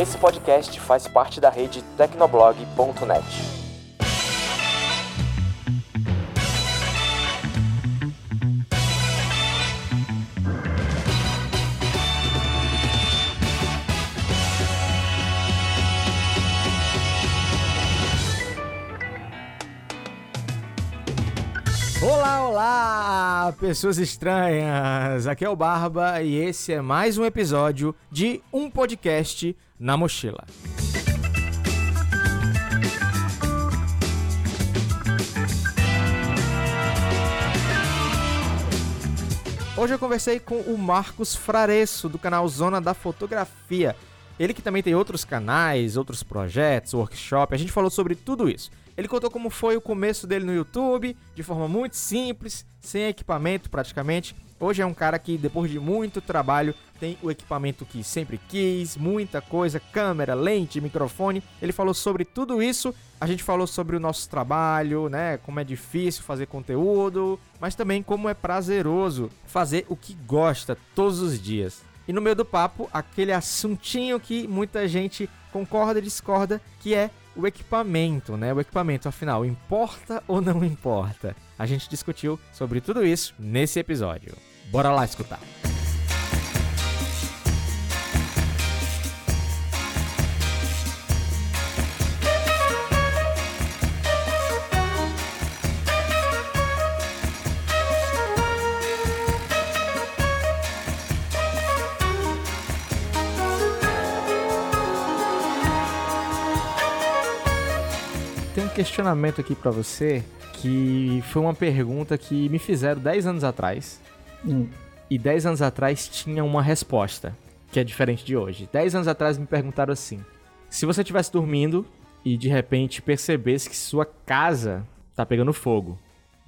Esse podcast faz parte da rede tecnoblog.net. pessoas estranhas! Aqui é o Barba e esse é mais um episódio de um podcast na mochila. Hoje eu conversei com o Marcos Fraresso, do canal Zona da Fotografia. Ele que também tem outros canais, outros projetos, workshop. A gente falou sobre tudo isso. Ele contou como foi o começo dele no YouTube, de forma muito simples, sem equipamento praticamente. Hoje é um cara que, depois de muito trabalho, tem o equipamento que sempre quis, muita coisa, câmera, lente, microfone. Ele falou sobre tudo isso. A gente falou sobre o nosso trabalho, né? Como é difícil fazer conteúdo, mas também como é prazeroso fazer o que gosta todos os dias. E no meio do papo, aquele assuntinho que muita gente concorda e discorda, que é o equipamento, né? O equipamento, afinal, importa ou não importa? A gente discutiu sobre tudo isso nesse episódio. Bora lá escutar. Questionamento aqui pra você que foi uma pergunta que me fizeram 10 anos atrás. E 10 anos atrás tinha uma resposta, que é diferente de hoje. 10 anos atrás me perguntaram assim: se você estivesse dormindo e de repente percebesse que sua casa tá pegando fogo,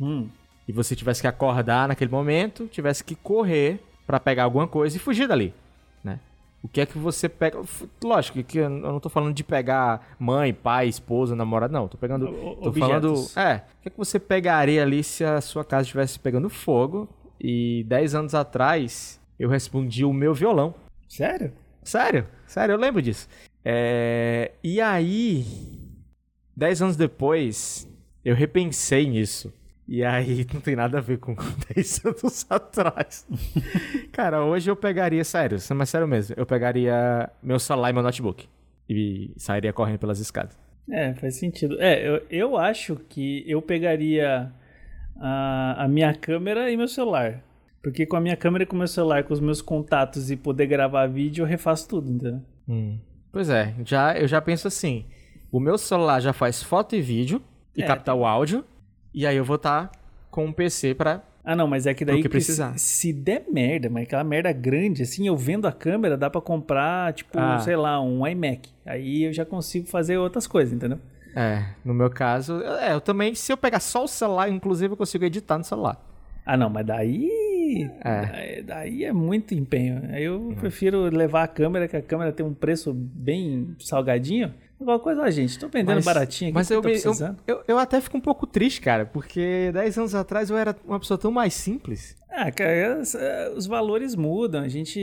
Hum. e você tivesse que acordar naquele momento, tivesse que correr pra pegar alguma coisa e fugir dali, né? O que é que você pega? Lógico que eu não tô falando de pegar mãe, pai, esposa, namorado, não. Tô pegando. O- Tô objetos. falando. É. O que é que você pegaria ali se a sua casa estivesse pegando fogo? E 10 anos atrás eu respondi o meu violão. Sério? Sério, sério, eu lembro disso. É, E aí, 10 anos depois, eu repensei nisso. E aí não tem nada a ver com 10 anos atrás. Cara, hoje eu pegaria, sério, mas sério mesmo, eu pegaria meu celular e meu notebook. E sairia correndo pelas escadas. É, faz sentido. É, eu, eu acho que eu pegaria a, a minha câmera e meu celular. Porque com a minha câmera e com o meu celular, com os meus contatos e poder gravar vídeo, eu refaço tudo, entendeu? Hum. Pois é, já, eu já penso assim: o meu celular já faz foto e vídeo e É. capta o áudio, e aí eu vou estar com um PC pra. Ah, não, mas é que daí que precisar. se, der merda, mas aquela merda grande, assim, eu vendo a câmera, dá pra comprar, tipo, Ah. sei lá, um iMac. Aí eu já consigo fazer outras coisas, entendeu? É, no meu caso, é, eu também, se eu pegar só o celular, inclusive eu consigo editar no celular. Ah, não, mas daí. É. daí- Daí é muito empenho. Aí eu prefiro levar a câmera, que a câmera tem um preço bem salgadinho. Qualquer coisa, gente, tô vendendo Mas- baratinho aqui. Mas eu, eu, eu, eu até fico um pouco triste, cara, porque 10 anos atrás eu era uma pessoa tão mais simples. Ah, cara, eh, os valores mudam. A gente,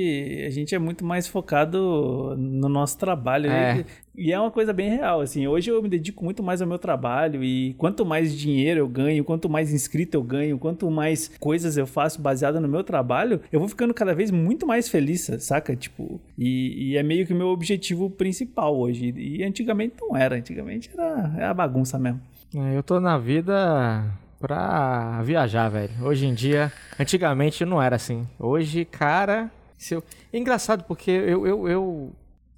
a gente é muito mais focado no nosso trabalho. É. E, e é uma coisa bem real, assim. Hoje eu me dedico muito mais ao meu trabalho e quanto mais dinheiro eu ganho, quanto mais inscrito eu ganho, quanto mais coisas eu faço baseada no meu trabalho, eu vou ficando cada vez muito mais feliz, saca? Tipo, e, e é meio que o meu objetivo principal hoje. E antigamente não era. Antigamente era, era bagunça mesmo. É, Eu tô na vida pra viajar, velho. Hoje em dia, antigamente não era assim. Hoje, cara, se eu... é engraçado porque eu, eu, eu,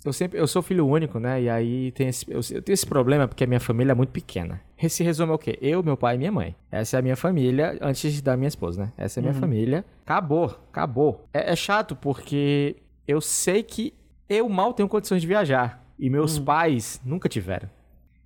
eu sempre eu sou filho único, né? E aí tem esse, eu, eu tenho esse problema porque a minha família é muito pequena. Se resume ao quê? Eu, meu pai e minha mãe. Essa é a minha família antes da minha esposa, né? Essa é a minha família. Acabou, acabou. É, é chato porque eu sei que eu mal tenho condições de viajar e meus pais nunca tiveram.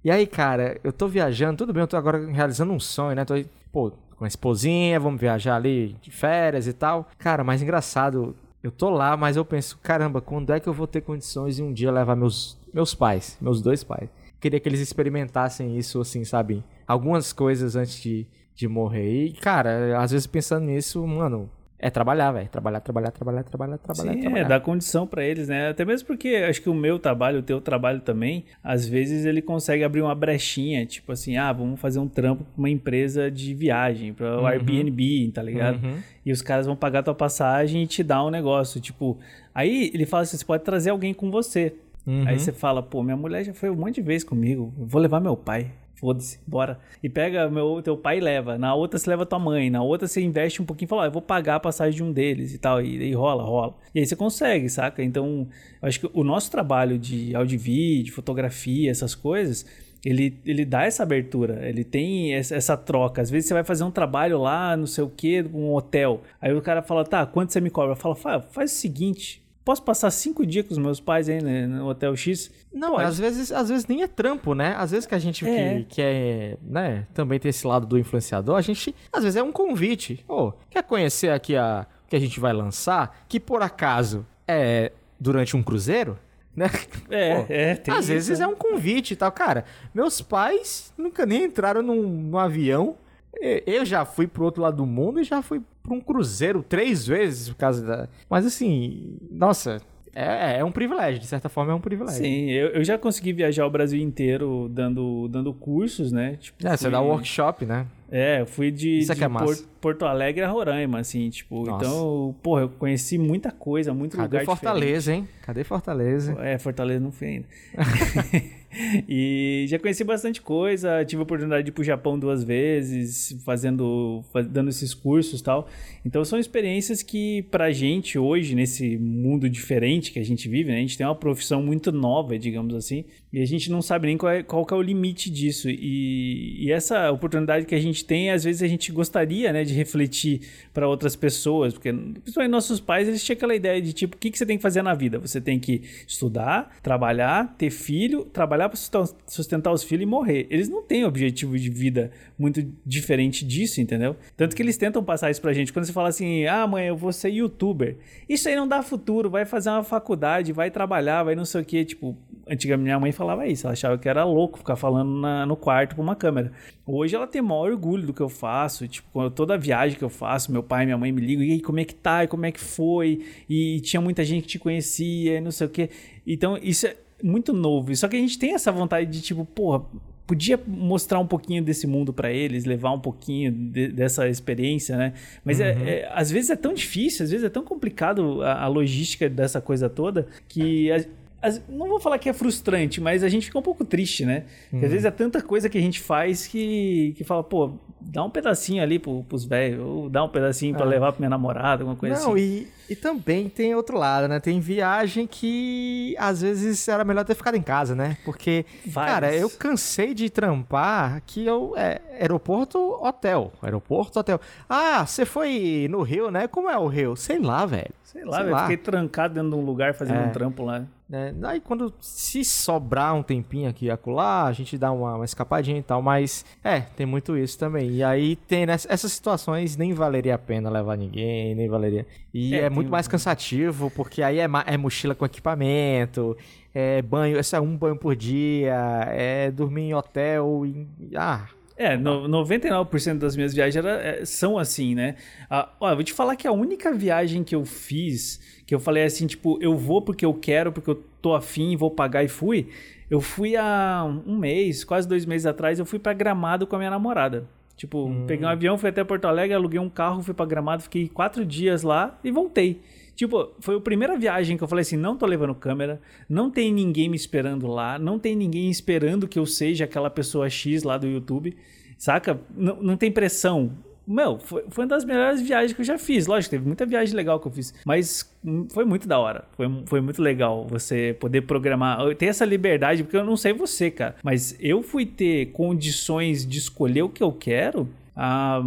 E aí, cara, eu tô viajando, tudo bem, eu tô agora realizando um sonho, né? Tô, pô, com a esposinha, vamos viajar ali de férias e tal. Cara, mas engraçado, eu tô lá, mas eu penso, caramba, quando é que eu vou ter condições de um dia levar meus, meus pais, meus dois pais? Queria que eles experimentassem isso, assim, sabe? Algumas coisas antes de, de morrer. E, cara, às vezes pensando nisso, mano, é trabalhar, velho. Trabalhar, trabalhar, trabalhar, trabalhar, trabalhar, Sim, trabalhar. é dar condição pra eles, né? Até mesmo porque acho que o meu trabalho, o teu trabalho também, às vezes ele consegue abrir uma brechinha, tipo assim, ah, vamos fazer um trampo pra uma empresa de viagem, para o Uhum. Airbnb, tá ligado? Uhum. E os caras vão pagar tua passagem e te dar um negócio, tipo, aí ele fala assim, você pode trazer alguém com você. Uhum. Aí você fala, pô, minha mulher já foi um monte de vezes comigo, vou levar meu pai. Foda-se, bora. E pega meu, teu pai e leva. Na outra você leva tua mãe. Na outra você investe um pouquinho e fala, eu vou pagar a passagem de um deles e tal. E aí rola, rola. E aí você consegue, saca? Então, acho que o nosso trabalho de áudio e vídeo, fotografia, essas coisas, ele, ele dá essa abertura, ele tem essa, troca. Às vezes você vai fazer um trabalho lá, não sei o que, um hotel. Aí o cara fala, tá, quanto você me cobra? Fala, "Fá, faz o seguinte, posso passar cinco dias com os meus pais aí né, no Hotel X? Não, Pode. às vezes, às vezes nem é trampo, né? Às vezes que a gente É. que, que é, né, também tem esse lado do influenciador, a gente, às vezes é um convite. Ô, quer conhecer aqui a o que a gente vai lançar, que por acaso é durante um cruzeiro, né? É, Pô, é, tem Às isso, vezes né? é um convite e tal. Cara, meus pais nunca nem entraram num, num avião. Eu já fui pro outro lado do mundo e já fui pra um cruzeiro três vezes por causa da. Mas assim, nossa, é, é um privilégio. De certa forma, é um privilégio. Sim, eu, eu já consegui viajar o Brasil inteiro dando, dando cursos, né? Tipo, É, você fui- dá workshop, né? É, eu fui de, é de é massa. Por- Porto Alegre a Roraima, assim, tipo, Nossa. então, porra, eu conheci muita coisa, muito Cadê lugar Fortaleza, hein? Cadê Fortaleza? diferente. É, Fortaleza não fui ainda. e já conheci bastante coisa, tive a oportunidade de ir pro Japão duas vezes, fazendo, faz- dando esses cursos tal. Então são experiências que pra gente hoje, nesse mundo diferente que a gente vive, né, a gente tem uma profissão muito nova, digamos assim, e a gente não sabe nem qual, é, qual é o limite disso. E, e essa oportunidade que a gente tem, às vezes a gente gostaria, né, de refletir para outras pessoas, porque principalmente nossos pais, eles tinham aquela ideia de tipo, o que, que você tem que fazer na vida? Você tem que estudar, trabalhar, ter filho, trabalhar para sustentar, os filhos e morrer. Eles não têm objetivo de vida muito diferente disso, entendeu? Tanto que eles tentam passar isso pra gente. Quando você fala assim, ah, mãe, eu vou ser youtuber. Isso aí não dá futuro, vai fazer uma faculdade, vai trabalhar, vai não sei o quê. Tipo, antigamente minha mãe falava isso, ela achava que era louco ficar falando na- no quarto pra uma câmera. Hoje ela tem maior orgulho do que eu faço, tipo, toda viagem que eu faço, meu pai e minha mãe me ligam, e aí, como é que tá, e como é que foi, e tinha muita gente que te conhecia, e não sei o quê. Então, isso é muito novo, só que a gente tem essa vontade de, tipo, porra, podia mostrar um pouquinho desse mundo pra eles, levar um pouquinho de- dessa experiência, né? Mas é- é- às vezes é tão difícil, às vezes é tão complicado a, a logística dessa coisa toda que a- não vou falar que é frustrante, mas a gente fica um pouco triste, né? Porque às vezes é tanta coisa que a gente faz que, que fala, pô, dá um pedacinho ali pro, pros velhos, ou dá um pedacinho pra É. levar pra minha namorada, alguma coisa Não, assim. e, e também tem outro lado, né? Tem viagem que às vezes era melhor ter ficado em casa, né? Porque, Várias. cara, eu cansei de trampar que eu. É, aeroporto, hotel. Aeroporto, hotel. Ah, você foi no Rio, né? Como é o Rio? Sei lá, velho. Sei lá, velho, fiquei trancado dentro de um lugar fazendo É. um trampo lá. né? Aí quando se sobrar um tempinho aqui e acolá, a gente dá uma, uma escapadinha e tal, mas é, tem muito isso também. E aí tem nessa- essas situações nem valeria a pena levar ninguém, nem valeria. E É, é, muito um- mais cansativo, porque aí é, é mochila com equipamento, é banho, esse é um banho por dia, é dormir em hotel, em, ah, É, no, 99% das minhas viagens era- é, são assim, né? Ah, ó, eu vou te falar que a única viagem que eu fiz, que eu falei assim, tipo, eu vou porque eu quero, porque eu tô afim, vou pagar e fui. Eu fui há um mês, quase dois meses atrás, eu fui pra Gramado com a minha namorada. Tipo, peguei um avião, fui até Porto Alegre, aluguei um carro, fui pra Gramado, fiquei quatro dias lá e voltei. Tipo, foi a primeira viagem que eu falei assim: não tô levando câmera, não tem ninguém me esperando lá, não tem ninguém esperando que eu seja aquela pessoa X lá do YouTube, saca? Não, não tem pressão. Meu, foi, foi uma das melhores viagens que eu já fiz. Lógico, teve muita viagem legal que eu fiz, mas hum, foi muito da hora. Foi, foi muito legal você poder programar, ter essa liberdade, porque eu não sei você, cara, mas eu fui ter condições de escolher o que eu quero ah,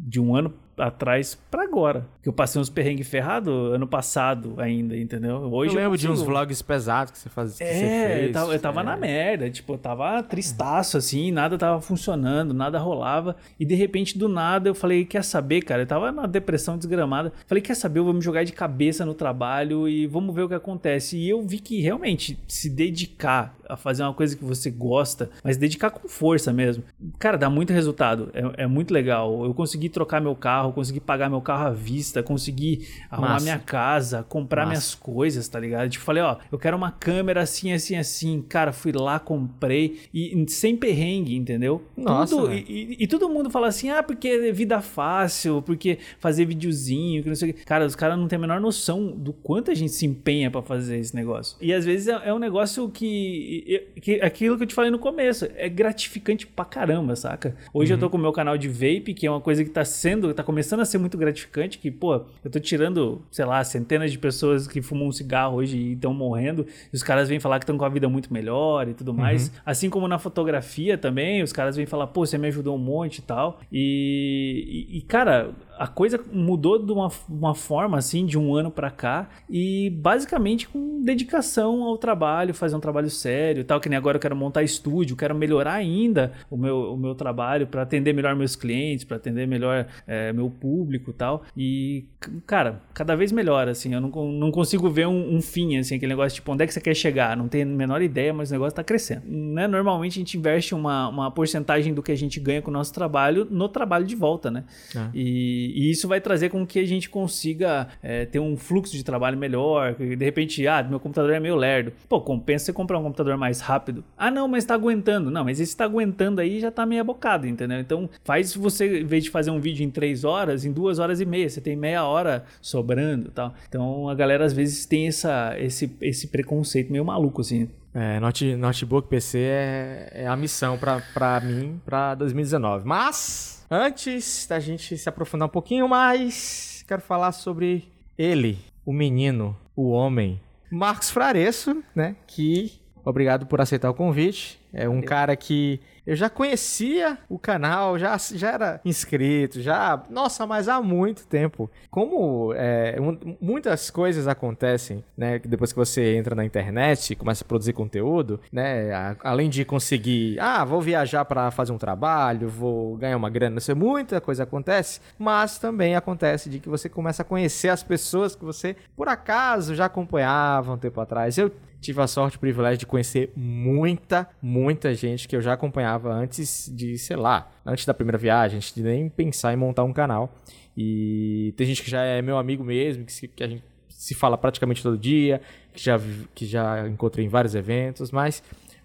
de um ano atrás pra agora. Que eu passei uns perrengues ferrados ano passado ainda, entendeu? Hoje eu lembro de uns consigo- vlogs pesados que você fazia. que você é, fez, eu tava, eu tava é. na merda, tipo, eu tava tristaço, assim, nada tava funcionando, nada rolava, e de repente, do nada, eu falei, quer saber, cara, eu tava na depressão desgramada, falei, quer saber, eu vou me jogar de cabeça no trabalho e vamos ver o que acontece, e eu vi que, realmente, se dedicar a fazer uma coisa que você gosta, mas dedicar com força mesmo, cara, dá muito resultado, é, é muito legal, eu consegui trocar meu carro conseguir pagar meu carro à vista, conseguir arrumar Massa. minha casa, comprar Massa. minhas coisas, tá ligado? Tipo, falei, ó, eu quero uma câmera assim, assim, assim. Cara, fui lá, comprei e sem perrengue, entendeu? Nossa, Tudo, velho. e, e- e todo mundo fala assim, ah, porque é vida fácil, porque fazer videozinho, que não sei o quê. Cara, os caras não têm a menor noção do quanto a gente se empenha pra fazer esse negócio. E às vezes é, é um negócio que, que. Aquilo que eu te falei no começo, é gratificante pra caramba, saca? Hoje eu tô com o meu canal de vape, que é uma coisa que tá sendo, tá começando a ser muito gratificante, que, pô, eu tô tirando, sei lá, centenas de pessoas que fumam um cigarro hoje e estão morrendo, e os caras vêm falar que estão com a vida muito melhor e tudo mais. Assim como na fotografia também, os caras vêm falar, pô, você me ajudou um monte e tal. E, e, e, cara, a coisa mudou de uma, uma forma assim, de um ano pra cá, e basicamente com dedicação ao trabalho, fazer um trabalho sério e tal, que nem agora eu quero montar estúdio, quero melhorar ainda o meu, o meu trabalho para atender melhor meus clientes, para atender melhor é, meu público e tal. E, cara, cada vez melhor, assim, eu não, não consigo ver um, um fim, assim, aquele negócio tipo, onde é que você quer chegar? Não tenho a menor ideia, mas o negócio tá crescendo. Né? Normalmente a gente investe uma, uma porcentagem do que a gente ganha com o nosso trabalho no trabalho de volta, né? É. E, e isso vai trazer com que a gente consiga é, ter um fluxo de trabalho melhor. que De repente, ah, meu computador é meio lerdo. Pô, compensa você comprar um computador mais rápido. Ah, não, mas tá aguentando. Não, mas esse tá aguentando aí já tá meio abocado, entendeu? Então, faz você, em vez de fazer um vídeo em três horas, em duas horas e meia. Você tem meia hora sobrando tal. Então, a galera às vezes tem essa, esse, esse preconceito meio maluco, assim. É, note- notebook PC é, é a missão pra mim pra 2019. Mas, antes da gente se aprofundar um pouquinho mais, quero falar sobre ele, o menino, o homem, Marcos Fraresso, né? Que, obrigado por aceitar o convite. É um cara que eu já conhecia o canal, já, já era inscrito, já. Nossa, mas há muito tempo. Como é, mu- muitas coisas acontecem, né? Depois que você entra na internet, começa a produzir conteúdo, né? além de conseguir, ah, vou viajar para fazer um trabalho, vou ganhar uma grana, não sei, muita coisa acontece, mas também acontece de que você começa a conhecer as pessoas que você, por acaso, já acompanhava um tempo atrás. Eu tive a sorte, o privilégio de conhecer muita, muita gente que eu já acompanhava antes de, sei lá, antes da primeira viagem, antes de nem pensar em montar um canal. E tem gente que já é meu amigo mesmo, que, que a gente se fala praticamente todo dia, que já, que já encontrei em vários eventos, mas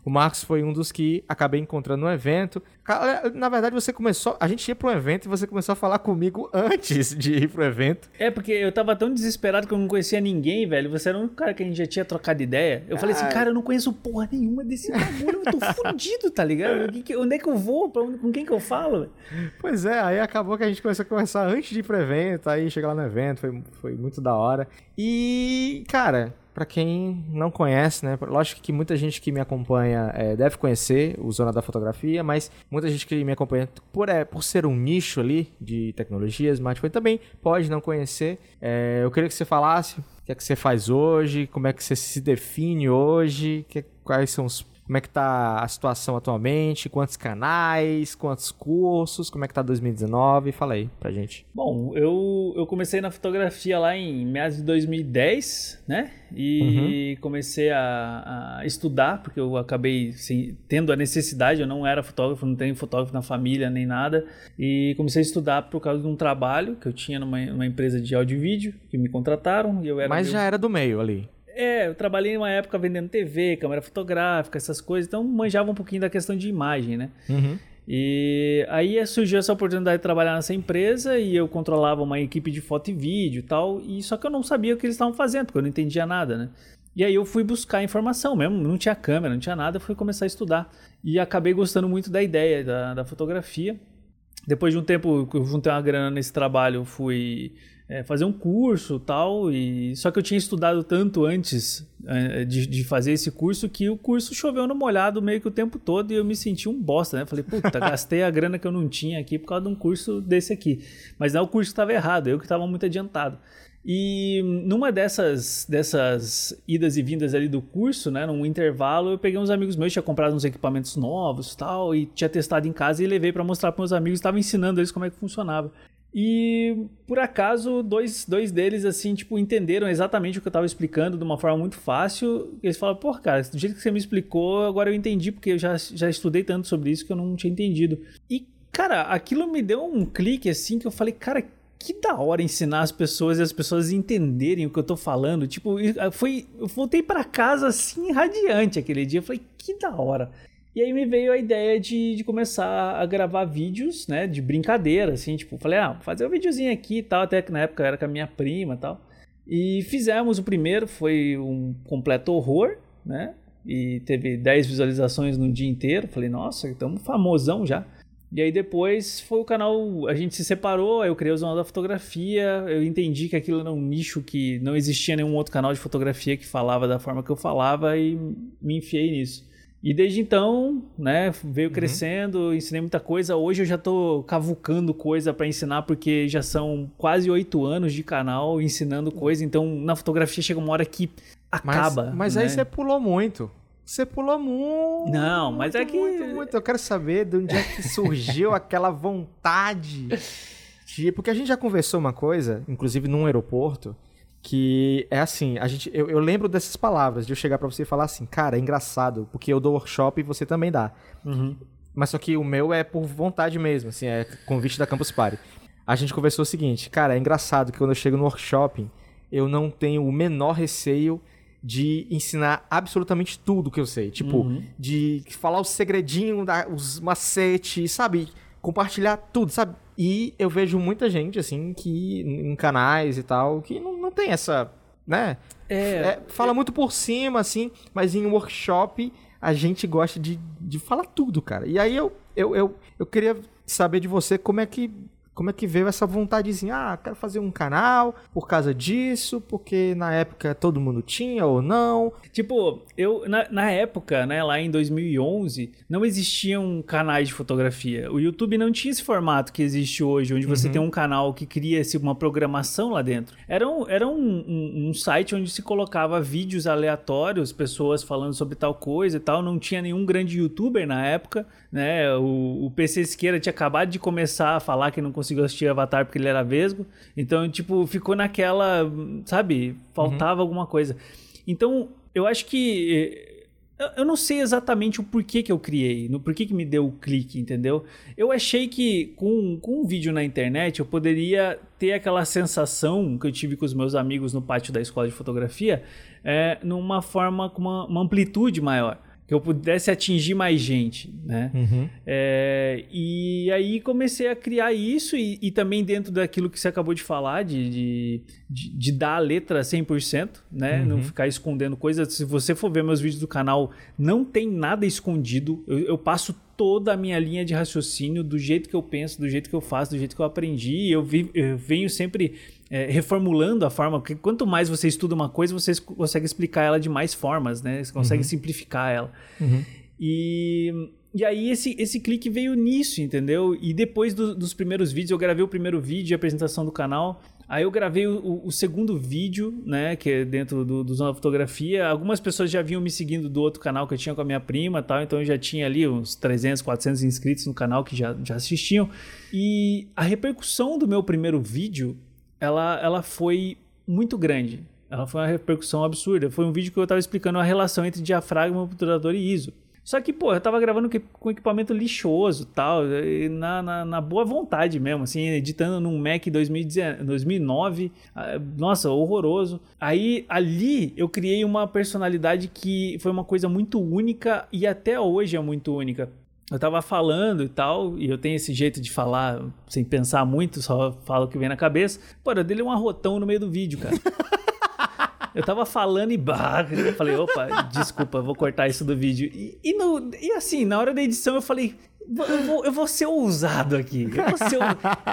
o Marcos foi um dos que acabei encontrando no evento. Na verdade, você começou. A gente ia para um evento e você começou a falar comigo antes de ir pro evento. É, porque eu tava tão desesperado que eu não conhecia ninguém, velho. Você era um cara que a gente já tinha trocado ideia. Eu falei assim, cara, eu não conheço porra nenhuma desse bagulho. Eu tô fudido, tá ligado? O onde é que eu vou? Com quem que eu falo? Pois é, aí acabou que a gente começou a conversar antes de ir pro evento, aí chegar lá no evento, foi, foi muito da hora. E, cara, pra quem não conhece, né, lógico que muita gente que me acompanha é, deve conhecer o Zona da Fotografia, mas muita gente que me acompanha por, é, por ser um nicho ali de tecnologia, smartphone, também pode não conhecer. É, eu queria que você falasse o que é que você faz hoje, como é que você se define hoje, que- quais são os como é que tá a situação atualmente? Quantos canais? Quantos cursos? Como é que tá 2019? Fala aí pra gente. Bom, eu, eu comecei na fotografia lá em meados de 2010, né? E comecei a, a estudar, porque eu acabei sem- tendo a necessidade, eu não era fotógrafo, não tenho fotógrafo na família nem nada. E comecei a estudar por causa de um trabalho que eu tinha numa, numa empresa de áudio e vídeo, que me contrataram. E eu era Mas já era do meio ali. É, eu trabalhei uma época vendendo TV, câmera fotográfica, essas coisas, então manjava um pouquinho da questão de imagem, né? E aí surgiu essa oportunidade de trabalhar nessa empresa e eu controlava uma equipe de foto e vídeo e tal, e só que eu não sabia o que eles estavam fazendo, porque eu não entendia nada, né? E aí eu fui buscar informação mesmo, não tinha câmera, não tinha nada, fui começar a estudar. E acabei gostando muito da ideia da, da fotografia. Depois de um tempo que eu juntei uma grana nesse trabalho, fui é, fazer um curso tal, e só que eu tinha estudado tanto antes é, de, de fazer esse curso que o curso choveu no molhado meio que o tempo todo e eu me senti um bosta, né? Falei, puta, gastei a grana que eu não tinha aqui por causa de um curso desse aqui. Mas não, o curso estava errado, eu que estava muito adiantado. E numa dessas, dessas idas e vindas ali do curso, né, num intervalo, eu peguei uns amigos meus, tinha comprado uns equipamentos novos tal, e tinha testado em casa e levei para mostrar para meus amigos, estava ensinando eles como é que funcionava. E por acaso, dois, dois deles, assim, tipo, entenderam exatamente o que eu estava explicando de uma forma muito fácil. Eles falaram, pô, cara, do jeito que você me explicou, agora eu entendi, porque eu já, já estudei tanto sobre isso que eu não tinha entendido. E, cara, aquilo me deu um clique, assim, que eu falei, cara, que da hora ensinar as pessoas e as pessoas entenderem o que eu tô falando. Tipo, foi, eu voltei para casa assim, radiante aquele dia. Eu falei, que da hora. E aí me veio a ideia de, de começar a gravar vídeos, né, de brincadeira, assim, tipo, falei, ah, vou fazer um videozinho aqui e tal, até que na época era com a minha prima e tal. E fizemos o primeiro, foi um completo horror, né, e teve 10 visualizações no dia inteiro. Falei, nossa, estamos famosão já. E aí depois foi o canal, a gente se separou, eu criei o Zona da Fotografia, eu entendi que aquilo era um nicho que não existia nenhum outro canal de fotografia que falava da forma que eu falava e me enfiei nisso. E desde então, né, veio uhum. crescendo, ensinei muita coisa. Hoje eu já tô cavucando coisa para ensinar, porque já são quase oito anos de canal ensinando coisa. Então, na fotografia chega uma hora que acaba. Mas, mas né? aí você pulou muito. Você pulou muito. Não, mas muito, é que. Muito, muito. Eu quero saber de onde é que surgiu aquela vontade. De... Porque a gente já conversou uma coisa, inclusive num aeroporto, que é assim, a gente, eu, eu lembro dessas palavras, de eu chegar para você e falar assim, cara, é engraçado, porque eu dou workshop e você também dá. Uhum. Mas só que o meu é por vontade mesmo, assim, é convite da Campus Party. A gente conversou o seguinte, cara, é engraçado que quando eu chego no workshop, eu não tenho o menor receio de ensinar absolutamente tudo que eu sei. Tipo, uhum. de falar o segredinho, da, os macetes, sabe? Compartilhar tudo, sabe? E eu vejo muita gente, assim, que em canais e tal, que não, não tem essa, né? É, é fala é... muito por cima, assim, mas em workshop a gente gosta de, de falar tudo, cara. E aí eu, eu, eu, eu queria saber de você como é que como é que veio essa vontadezinha? Ah, quero fazer um canal por causa disso, porque na época todo mundo tinha ou não. Tipo, eu, na, na época, né, lá em 2011, não existiam canais de fotografia. O YouTube não tinha esse formato que existe hoje, onde você uhum. tem um canal que cria-se uma programação lá dentro. Era, um, era um, um, um site onde se colocava vídeos aleatórios, pessoas falando sobre tal coisa e tal. Não tinha nenhum grande youtuber na época, né? O, o PC Esquerda tinha acabado de começar a falar que não conseguia conseguiu assistir Avatar porque ele era vesgo. Então, tipo, ficou naquela, sabe? Faltava uhum. alguma coisa. Então, eu acho que eu não sei exatamente o porquê que eu criei, no porquê que me deu o clique, entendeu? Eu achei que com, com um vídeo na internet eu poderia ter aquela sensação que eu tive com os meus amigos no pátio da escola de fotografia, é, numa forma com uma, uma amplitude maior que eu pudesse atingir mais gente, né? Uhum. É, e aí comecei a criar isso e, e, também dentro daquilo que você acabou de falar, de, de, de, de dar a letra 100%, né? Uhum. Não ficar escondendo coisas. Se você for ver meus vídeos do canal, não tem nada escondido. Eu, eu passo toda a minha linha de raciocínio do jeito que eu penso, do jeito que eu faço, do jeito que eu aprendi. Eu, vi, eu venho sempre é, reformulando a forma, porque quanto mais você estuda uma coisa, você consegue explicar ela de mais formas, né? Você consegue uhum. simplificar ela. Uhum. E, e aí esse, esse clique veio nisso, entendeu? E depois do, dos primeiros vídeos, eu gravei o primeiro vídeo de apresentação do canal. Aí eu gravei o, o, segundo vídeo, né, que é dentro do, do Zona Fotografia. Algumas pessoas já vinham me seguindo do outro canal que eu tinha com a minha prima tal, então eu já tinha ali uns 300, 400 inscritos no canal que já, já assistiam. E a repercussão do meu primeiro vídeo ela, ela foi muito grande. Ela foi uma repercussão absurda. Foi um vídeo que eu estava explicando a relação entre diafragma, obturador e ISO. Só que, pô, eu tava gravando com equipamento lixoso tal, na, na, na, boa vontade mesmo, assim, editando num Mac 2009. Ah, nossa, horroroso. Aí, ali, eu criei uma personalidade que foi uma coisa muito única e até hoje é muito única eu tava falando e tal, e eu tenho esse jeito de falar sem pensar muito, só falo o que vem na cabeça. Pô, eu dei um arrotão no meio do vídeo, cara. eu tava falando e bah, falei, opa, desculpa, vou cortar isso do vídeo. E, e, no, e assim, na hora da edição eu falei, eu vou, eu vou ser ousado aqui. Eu vou ser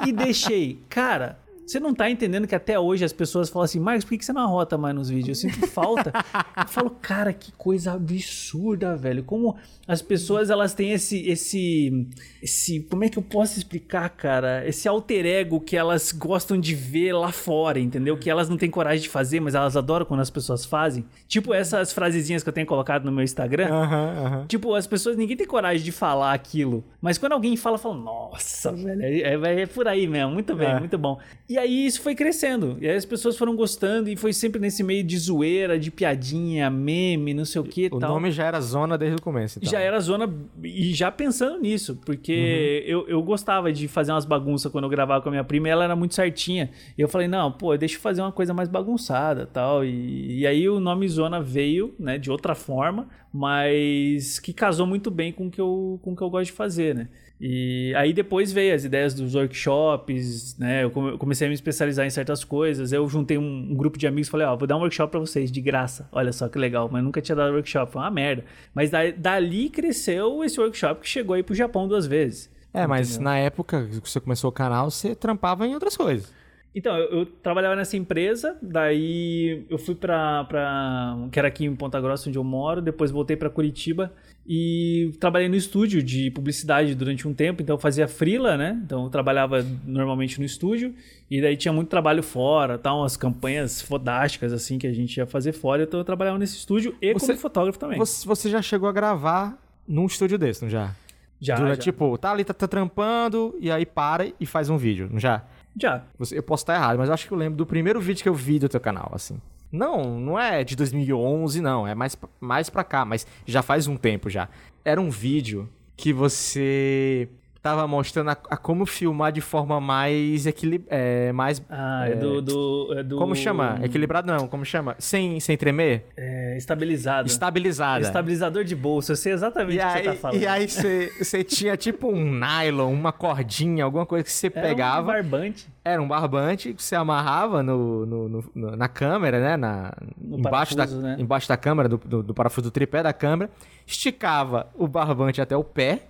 E deixei. Cara, você não tá entendendo que até hoje as pessoas falam assim, Marcos, por que você não arrota mais nos vídeos? Eu sinto falta. eu falo, cara, que coisa absurda, velho. Como as pessoas, elas têm esse, esse, esse, como é que eu posso explicar, cara? Esse alter ego que elas gostam de ver lá fora, entendeu? Que elas não têm coragem de fazer, mas elas adoram quando as pessoas fazem. Tipo essas frasezinhas que eu tenho colocado no meu Instagram. Uhum, uhum. Tipo, as pessoas, ninguém tem coragem de falar aquilo. Mas quando alguém fala, fala, nossa, velho, é, é, é por aí mesmo. Muito bem, é. muito bom. E aí isso foi crescendo. E aí as pessoas foram gostando e foi sempre nesse meio de zoeira, de piadinha, meme, não sei o que O tal. nome já era zona desde o começo. Então. Já era zona. E já pensando nisso, porque Uhum. eu, eu gostava de fazer umas bagunças quando eu gravava com a minha prima e ela era muito certinha. E eu falei, não, pô, deixa eu fazer uma coisa mais bagunçada tal. E, e aí o nome Zona veio, né, de outra forma, mas que casou muito bem com o que eu, com o que eu gosto de fazer, né? E aí depois veio as ideias dos workshops, né? Eu come- eu comecei a me especializar em certas coisas. Eu juntei um, um grupo de amigos e falei, ó, vou dar um workshop pra vocês de graça. Olha só que legal, mas nunca tinha dado workshop, foi uma merda. Mas da- dali cresceu esse workshop que chegou aí pro Japão duas vezes. É, mas Entendeu? na época que você começou o canal, você trampava em outras coisas. Então, eu, eu trabalhava nessa empresa, daí eu fui pra, pra. que era aqui em Ponta Grossa, onde eu moro, depois voltei pra Curitiba e trabalhei no estúdio de publicidade durante um tempo, então eu fazia freela, né? Então eu trabalhava normalmente no estúdio e daí tinha muito trabalho fora, tal, umas campanhas fodásticas assim que a gente ia fazer fora, então eu trabalhava nesse estúdio e Você- como fotógrafo também. Você, você já chegou a gravar num estúdio desse, não já? Já, Dura, já. Tipo, tá ali, tá, tá trampando, e aí para e faz um vídeo, não já? Já. Eu posso estar errado, mas eu acho que eu lembro do primeiro vídeo que eu vi do teu canal, assim. Não, não é de 2011, não. É mais, mais pra cá, mas já faz um tempo já. Era um vídeo que você tava mostrando a, a como filmar de forma mais equilibrada. É, mais. Ah, é, do, do, é do. Como chama? Equilibrado não, como chama? Sem, sem tremer? É, estabilizado. Estabilizada. Estabilizador de bolso, eu sei exatamente E o que você aí, tá falando. e aí você, você tinha tipo um nylon, uma cordinha, alguma coisa que você Era um pegava. barbante. Era um barbante que você amarrava no, no- no- na câmera, né? Na, No embaixo, parafuso, da, né? embaixo da câmera, do, do, do parafuso do tripé da câmera. Esticava o barbante até o pé.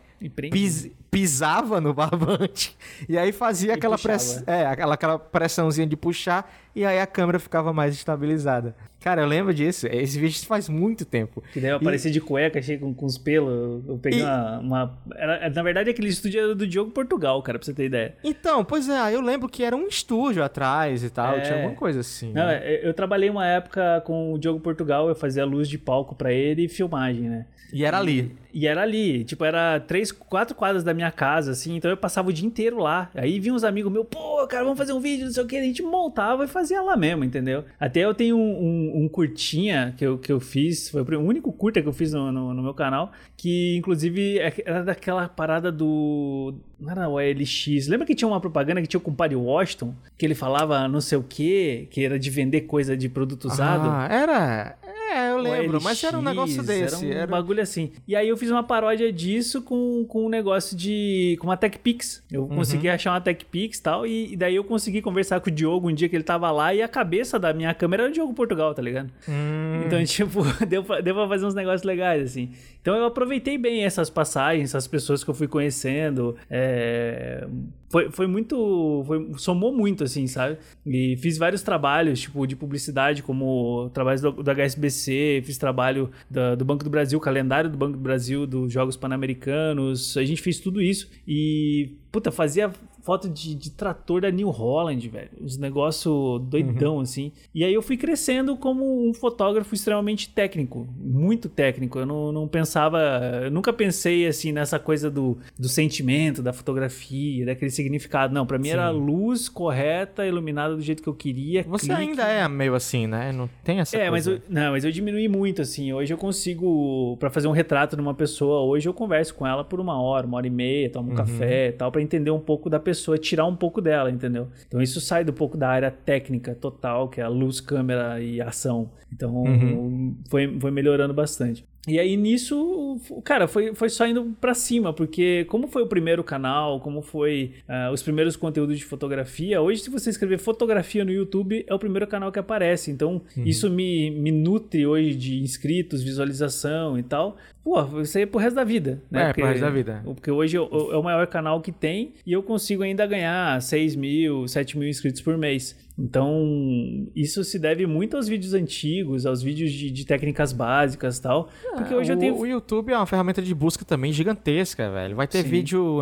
Pis- pisava no barbante e aí fazia E aquela, press, é, aquela, aquela pressãozinha de puxar e aí a câmera ficava mais estabilizada. Cara, eu lembro disso. Esse vídeo faz muito tempo. Que daí eu apareci de cueca, cheio com, com os pelos. Eu peguei E- uma. uma- era- na verdade, aquele estúdio era do Diogo Portugal, cara, pra você ter ideia. Então, pois é, eu lembro que era um estúdio atrás e tal, É. tinha alguma coisa assim. Não, né? eu trabalhei uma época com o Diogo Portugal, eu fazia luz de palco pra ele e filmagem, né? E era ali. E era ali, tipo, era três, quatro quadras da minha casa, assim, então eu passava o dia inteiro lá. Aí vinham uns amigos meus, pô, cara, vamos fazer um vídeo, não sei o que, a gente montava e fazia lá mesmo, entendeu? Até eu tenho um, um- um curtinha que eu, que eu fiz, foi o único curta que eu fiz no, no, no meu canal, que inclusive é- era daquela parada do. Não era o LX. Lembra que tinha uma propaganda que tinha o compadre Washington, que ele falava não sei o que, que era de vender coisa de produto usado? Ah, era. É, eu lembro, mas era um negócio desse. Era um era- bagulho assim. E aí eu fiz uma paródia disso com, com um negócio de. com uma TechPix. Eu Uhum. consegui achar uma TechPix e tal. E, e daí eu consegui conversar com o Diogo um dia que ele tava lá e a cabeça da minha câmera era o Diogo Portugal, tá ligado? Hum, Então, tipo, deu pra, deu pra fazer uns negócios legais, assim. Então eu aproveitei bem essas passagens, essas pessoas que eu fui conhecendo. é, Foi, foi muito. foi- somou muito, assim, sabe? E fiz vários trabalhos, tipo, de publicidade, como trabalhos do, do HSBC, fiz trabalho da- do Banco do Brasil, calendário do Banco do Brasil, dos Jogos Pan-Americanos. A gente fez tudo isso. E, puta, fazia foto de, de trator da New Holland, velho. Uns negócio doidão, assim. E aí eu fui crescendo como um fotógrafo extremamente técnico. Muito técnico. Eu não, não pensava... Eu nunca pensei, assim, nessa coisa do, do sentimento, da fotografia, daquele significado. Não, pra mim era luz correta, iluminada do jeito que eu queria. Você clique. ainda é meio assim, né? Não tem essa É, mas coisa. eu, não, mas eu diminui muito, assim. Hoje eu consigo, pra fazer um retrato de uma pessoa, hoje eu converso com ela por uma hora, uma hora e meia, tomo um café e tal, pra entender um pouco da pessoa, tirar um pouco dela, entendeu? Então isso sai do pouco da área técnica total, que é a luz, câmera e ação. Então foi, foi melhorando bastante. E aí nisso, cara, foi, foi só indo pra cima, porque como foi o primeiro canal, como foi ah, os primeiros conteúdos de fotografia, hoje se você escrever fotografia no YouTube, é o primeiro canal que aparece. Então isso me, me nutre hoje de inscritos, visualização e tal. Pô, isso aí é pro resto da vida, né? É, pro resto da vida. Porque hoje eu- eu- é o maior canal que tem e eu consigo ainda ganhar 6 mil, 7 mil inscritos por mês. Então, isso se deve muito aos vídeos antigos, aos vídeos de, de técnicas básicas e tal. Porque hoje eu o, tenho. o YouTube é uma ferramenta de busca também gigantesca, velho. Vai ter Sim. vídeo.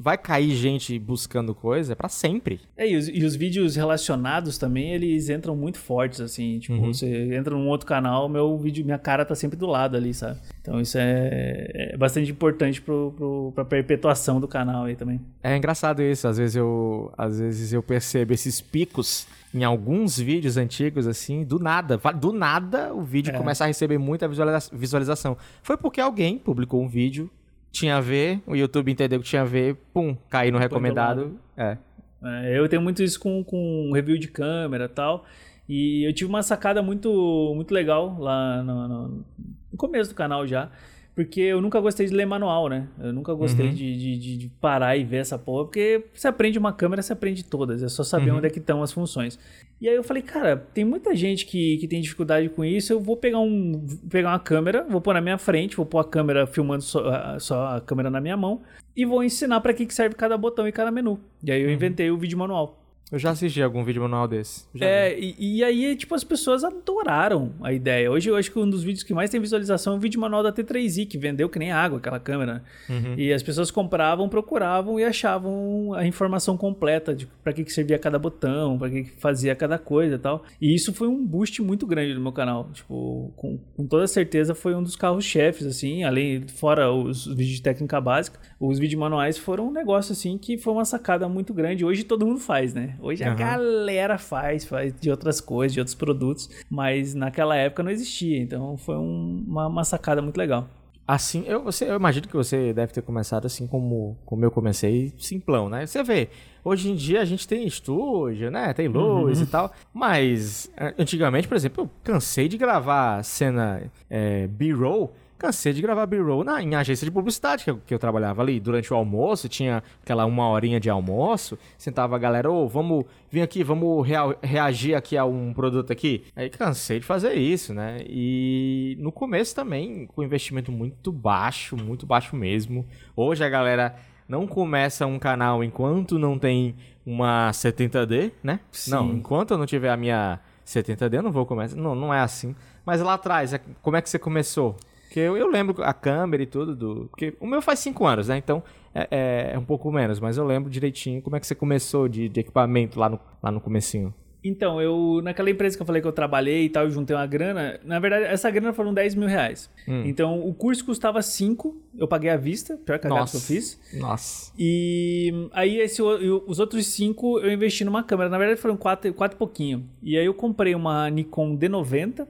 Vai cair gente buscando coisa pra sempre. É, e os, e os vídeos relacionados também, eles entram muito fortes, assim. Tipo, Uhum. você entra num outro canal, meu vídeo, minha cara tá sempre do lado ali, sabe? Então isso é, é bastante importante para a perpetuação do canal aí também. É engraçado isso, às vezes eu, às vezes eu percebo esses picos em alguns vídeos antigos, assim, do nada. Do nada o vídeo é. começa a receber muita visualização. Foi porque alguém publicou um vídeo, tinha a ver, o YouTube entendeu que tinha a ver, pum, caiu no recomendado. É. é. Eu tenho muito isso com, com review de câmera e tal. E eu tive uma sacada muito, muito legal lá no, no, no começo do canal já. Porque eu nunca gostei de ler manual, né? Eu nunca gostei uhum. de, de, de, parar e ver essa porra. Porque você aprende uma câmera, você aprende todas. É só saber uhum. onde é que estão as funções. E aí eu falei, cara, tem muita gente que, que tem dificuldade com isso. Eu vou pegar, um, pegar uma câmera, vou pôr na minha frente, vou pôr a câmera filmando só, só a câmera na minha mão. E vou ensinar para que, que serve cada botão e cada menu. E aí eu uhum. inventei o vídeo manual. Eu já assisti algum vídeo manual desse. é, e, e, aí, tipo, as pessoas adoraram a ideia. Hoje eu acho que um dos vídeos que mais tem visualização é o vídeo manual da T3i, que vendeu que nem água aquela câmera. Uhum. E as pessoas compravam, procuravam e achavam a informação completa de para que, que servia cada botão, para que, que fazia cada coisa e tal. E isso foi um boost muito grande no meu canal. Tipo, com, com toda certeza foi um dos carros-chefes, assim, além, fora os vídeos de técnica básica, os vídeos manuais foram um negócio, assim, que foi uma sacada muito grande. Hoje todo mundo faz, né? Hoje uhum. a galera faz, faz de outras coisas, de outros produtos, mas naquela época não existia. Então foi um, uma, uma, sacada muito legal. Assim, eu, você, eu imagino que você deve ter começado assim como, como eu comecei, simplão, né? Você vê, hoje em dia a gente tem estúdio, né? Tem luz uhum. e tal. Mas antigamente, por exemplo, eu cansei de gravar cena é, B-roll cansei de gravar B-roll em agência de publicidade que eu, que eu, trabalhava ali. Durante o almoço, tinha aquela uma horinha de almoço, sentava a galera, ô, oh, vamos vir aqui, vamos rea reagir aqui a um produto aqui. Aí cansei de fazer isso, né? E no começo também, com investimento muito baixo, muito baixo mesmo. Hoje a galera não começa um canal enquanto não tem uma 70D, né? Sim. Não, enquanto eu não tiver a minha 70D, eu não vou começar. Não, não é assim. Mas lá atrás, é, como é que você começou? Porque eu, eu lembro a câmera e tudo do. Porque o meu faz 5 anos, né? Então é, é, é, um pouco menos, mas eu lembro direitinho como é que você começou de, de equipamento lá no, lá no comecinho. Então, eu, naquela empresa que eu falei que eu trabalhei e tal, eu juntei uma grana. Na verdade, essa grana foram 10 mil reais. Hum. Então, o curso custava 5, eu paguei à vista, pior que a que eu fiz. Nossa. E aí, esse, os outros 5 eu investi numa câmera. Na verdade, foram 4 quatro, quatro e pouquinho. E aí, eu comprei uma Nikon D90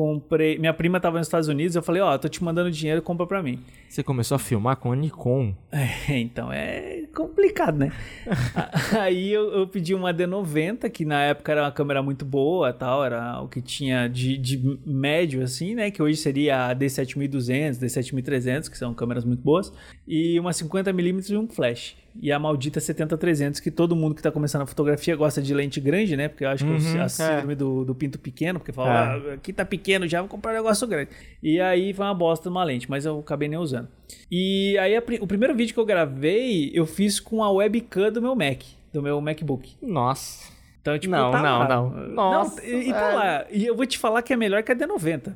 comprei. Minha prima tava nos Estados Unidos, eu falei, ó, oh, tô te mandando dinheiro, compra pra mim. Você começou a filmar com a Nikon. É, então é complicado, né? Aí eu, eu, pedi uma D90, que na época era uma câmera muito boa tal, era o que tinha de, de médio, assim, né? Que hoje seria a D7200, D7300, que são câmeras muito boas, e uma 50mm e um flash e a maldita 70-300, que todo mundo que tá começando a fotografia gosta de lente grande, né? Porque eu acho que é uhum, a síndrome é. do, do pinto pequeno, porque fala, é. ah, aqui tá pequeno já, vou comprar um negócio grande. E aí foi uma bosta uma lente, mas eu acabei nem usando. E aí a, o primeiro vídeo que eu gravei, eu fiz com a webcam do meu Mac, do meu MacBook. Nossa. Então, tipo, não, tá não, lá. não. Nossa. Não, e, tá lá. E eu vou te falar que é melhor que a D90.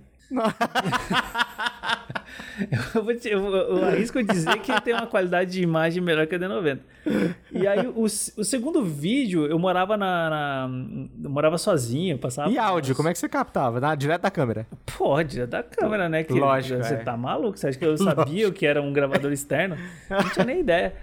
Eu, vou te, eu, eu arrisco dizer que tem uma qualidade de imagem melhor que a D90. E aí, o, o segundo vídeo, eu morava na, na eu morava sozinho, passava... E áudio, como é que você captava? Na, direto da câmera? Pô, direto da câmera, né? Que, Lógico, Você é. tá maluco? Você acha que eu sabia o que era um gravador externo? Não tinha nem ideia.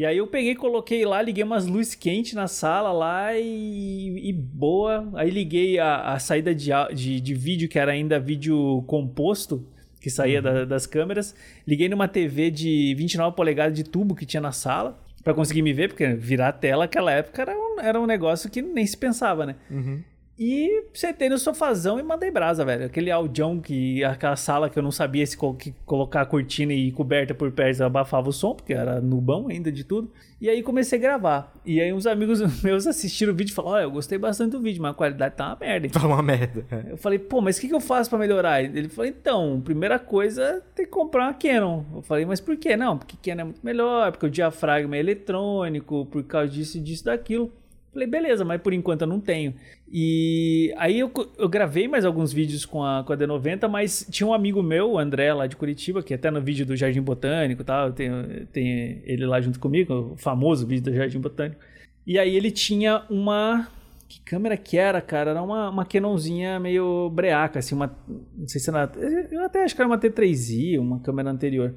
E aí eu peguei, coloquei lá, liguei umas luzes quentes na sala lá e, e boa. Aí liguei a, a saída de, de, de, vídeo, que era ainda vídeo composto, que saía uhum. da, das câmeras. Liguei numa TV de 29 polegadas de tubo que tinha na sala, para conseguir me ver, porque virar a tela naquela época era um, era um negócio que nem se pensava, né? Uhum. E sentei no sofazão e mandei brasa, velho. Aquele audião que. Aquela sala que eu não sabia se co que colocar a cortina e coberta por perto abafava o som, porque era nubão ainda de tudo. E aí comecei a gravar. E aí uns amigos meus assistiram o vídeo e falaram: Olha, eu gostei bastante do vídeo, mas a qualidade tá uma merda. Tá uma merda. Eu falei, pô, mas o que, que eu faço para melhorar? Ele falou, então, primeira coisa, tem que comprar uma Canon. Eu falei, mas por que? Não, porque Canon é muito melhor, porque o diafragma é eletrônico, por causa disso, disso, daquilo. Falei, beleza, mas por enquanto eu não tenho. E aí eu, eu gravei mais alguns vídeos com a, com a D90, mas tinha um amigo meu, o André, lá de Curitiba, que até no vídeo do Jardim Botânico e tal, tem, tem ele lá junto comigo, o famoso vídeo do Jardim Botânico. E aí ele tinha uma Que câmera que era, cara? Era uma, uma Canonzinha meio breaca, assim, uma. Não sei se era. Eu até acho que era uma T3i, uma câmera anterior.